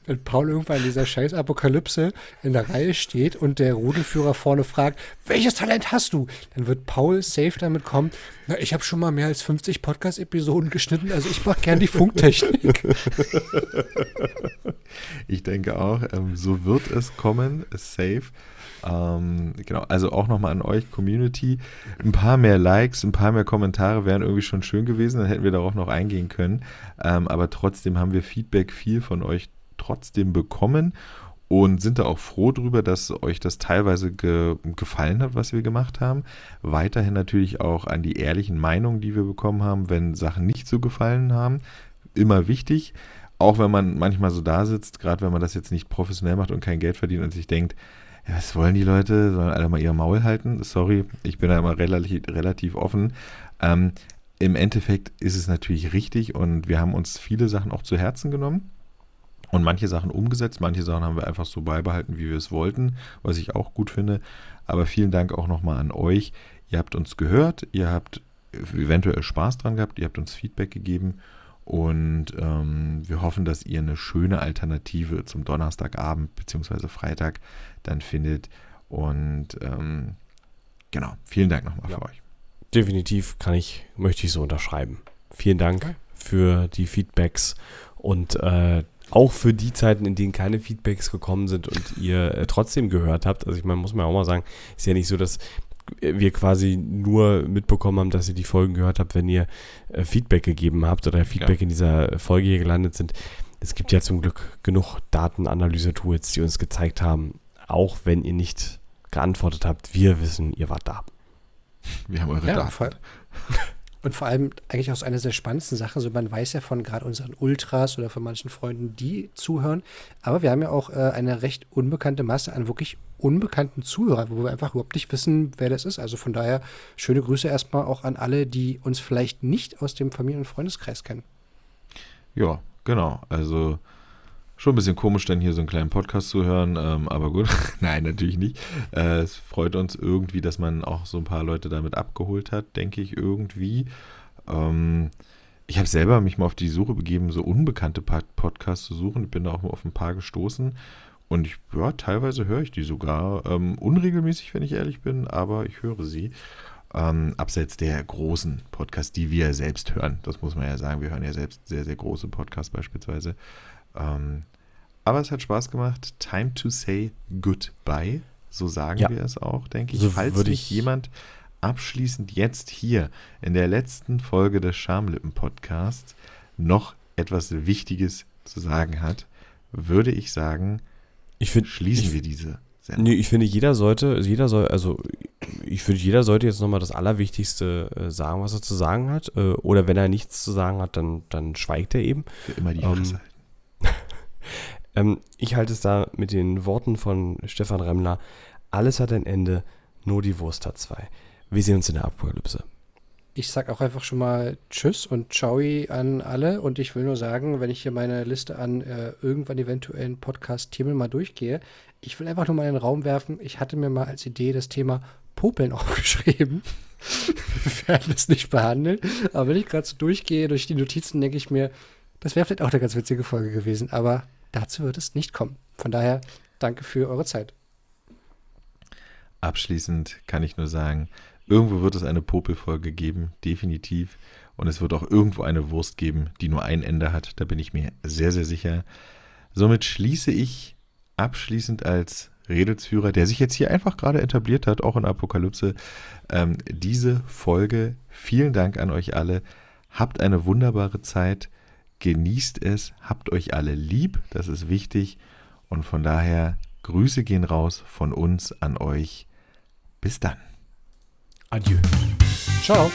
wenn Paul irgendwann in dieser scheiß Apokalypse in der Reihe steht und der Rudelführer vorne fragt, welches Talent hast du? Dann wird Paul safe damit kommen, na, ich habe schon mal mehr als 50 Podcast-Episoden geschnitten, also ich mache gern die Funktechnik. Ich denke auch, ähm, so wird es kommen, safe. Ähm, genau, also auch nochmal an euch, Community. Ein paar mehr Likes, ein paar mehr Kommentare wären irgendwie schon schön gewesen, dann hätten wir darauf noch eingehen können. Ähm, aber trotzdem haben wir Feedback viel von euch trotzdem bekommen und sind da auch froh drüber, dass euch das teilweise ge gefallen hat, was wir gemacht haben. Weiterhin natürlich auch an die ehrlichen Meinungen, die wir bekommen haben, wenn Sachen nicht so gefallen haben. Immer wichtig. Auch wenn man manchmal so da sitzt, gerade wenn man das jetzt nicht professionell macht und kein Geld verdient und sich denkt, ja, was wollen die Leute? Sollen alle mal ihr Maul halten? Sorry, ich bin da immer relativ, relativ offen. Ähm, Im Endeffekt ist es natürlich richtig und wir haben uns viele Sachen auch zu Herzen genommen und manche Sachen umgesetzt, manche Sachen haben wir einfach so beibehalten, wie wir es wollten, was ich auch gut finde. Aber vielen Dank auch nochmal an euch. Ihr habt uns gehört, ihr habt eventuell Spaß dran gehabt, ihr habt uns Feedback gegeben und ähm, wir hoffen, dass ihr eine schöne Alternative zum Donnerstagabend bzw. Freitag dann findet. Und ähm, genau, vielen Dank nochmal ja. für euch. Definitiv kann ich, möchte ich so unterschreiben. Vielen Dank okay. für die Feedbacks und äh, auch für die Zeiten, in denen keine Feedbacks gekommen sind und ihr äh, trotzdem gehört habt. Also ich meine, muss man auch mal sagen, ist ja nicht so, dass wir quasi nur mitbekommen haben, dass ihr die Folgen gehört habt, wenn ihr äh, Feedback gegeben habt oder Feedback ja. in dieser Folge hier gelandet sind. Es gibt ja zum Glück genug Datenanalyse-Tools, die uns gezeigt haben, auch wenn ihr nicht geantwortet habt, wir wissen, ihr wart da. Wir haben eure ja, Daten. Und vor allem eigentlich auch so eine der spannendsten Sachen, so man weiß ja von gerade unseren Ultras oder von manchen Freunden, die zuhören, aber wir haben ja auch äh, eine recht unbekannte Masse an wirklich unbekannten Zuhörern, wo wir einfach überhaupt nicht wissen, wer das ist. Also von daher schöne Grüße erstmal auch an alle, die uns vielleicht nicht aus dem Familien- und Freundeskreis kennen. Ja, genau. Also Schon ein bisschen komisch, dann hier so einen kleinen Podcast zu hören, ähm, aber gut. Nein, natürlich nicht. Äh, es freut uns irgendwie, dass man auch so ein paar Leute damit abgeholt hat, denke ich irgendwie. Ähm, ich habe selber mich mal auf die Suche begeben, so unbekannte Podcasts zu suchen. Ich bin da auch mal auf ein paar gestoßen. Und ich, ja, teilweise höre ich die sogar. Ähm, unregelmäßig, wenn ich ehrlich bin, aber ich höre sie. Ähm, abseits der großen Podcasts, die wir selbst hören. Das muss man ja sagen. Wir hören ja selbst sehr, sehr große Podcasts beispielsweise. Ähm, aber es hat Spaß gemacht. Time to say goodbye. So sagen ja. wir es auch, denke ich. So Falls mich jemand abschließend jetzt hier in der letzten Folge des Schamlippen-Podcasts noch etwas Wichtiges zu sagen hat, würde ich sagen, ich find, schließen ich, wir diese Sendung. Nee, ich finde, jeder sollte, jeder soll, also ich finde, jeder sollte jetzt nochmal das Allerwichtigste äh, sagen, was er zu sagen hat. Äh, oder wenn er nichts zu sagen hat, dann, dann schweigt er eben. Für immer die Fresse ähm, ähm, ich halte es da mit den Worten von Stefan Remmler. Alles hat ein Ende, nur die Wurst hat zwei. Wir sehen uns in der Apokalypse. Ich sag auch einfach schon mal Tschüss und Ciao an alle. Und ich will nur sagen, wenn ich hier meine Liste an äh, irgendwann eventuellen Podcast-Themen mal durchgehe, ich will einfach nur mal in den Raum werfen. Ich hatte mir mal als Idee das Thema Popeln aufgeschrieben. Wir werden es nicht behandeln. Aber wenn ich gerade so durchgehe durch die Notizen, denke ich mir, das wäre vielleicht auch eine ganz witzige Folge gewesen. Aber Dazu wird es nicht kommen. Von daher danke für eure Zeit. Abschließend kann ich nur sagen, irgendwo wird es eine Popelfolge geben, definitiv. Und es wird auch irgendwo eine Wurst geben, die nur ein Ende hat. Da bin ich mir sehr, sehr sicher. Somit schließe ich abschließend als Redelsführer, der sich jetzt hier einfach gerade etabliert hat, auch in Apokalypse, ähm, diese Folge. Vielen Dank an euch alle. Habt eine wunderbare Zeit genießt es, habt euch alle lieb, das ist wichtig. Und von daher, Grüße gehen raus von uns an euch. Bis dann. Adieu. Ciao.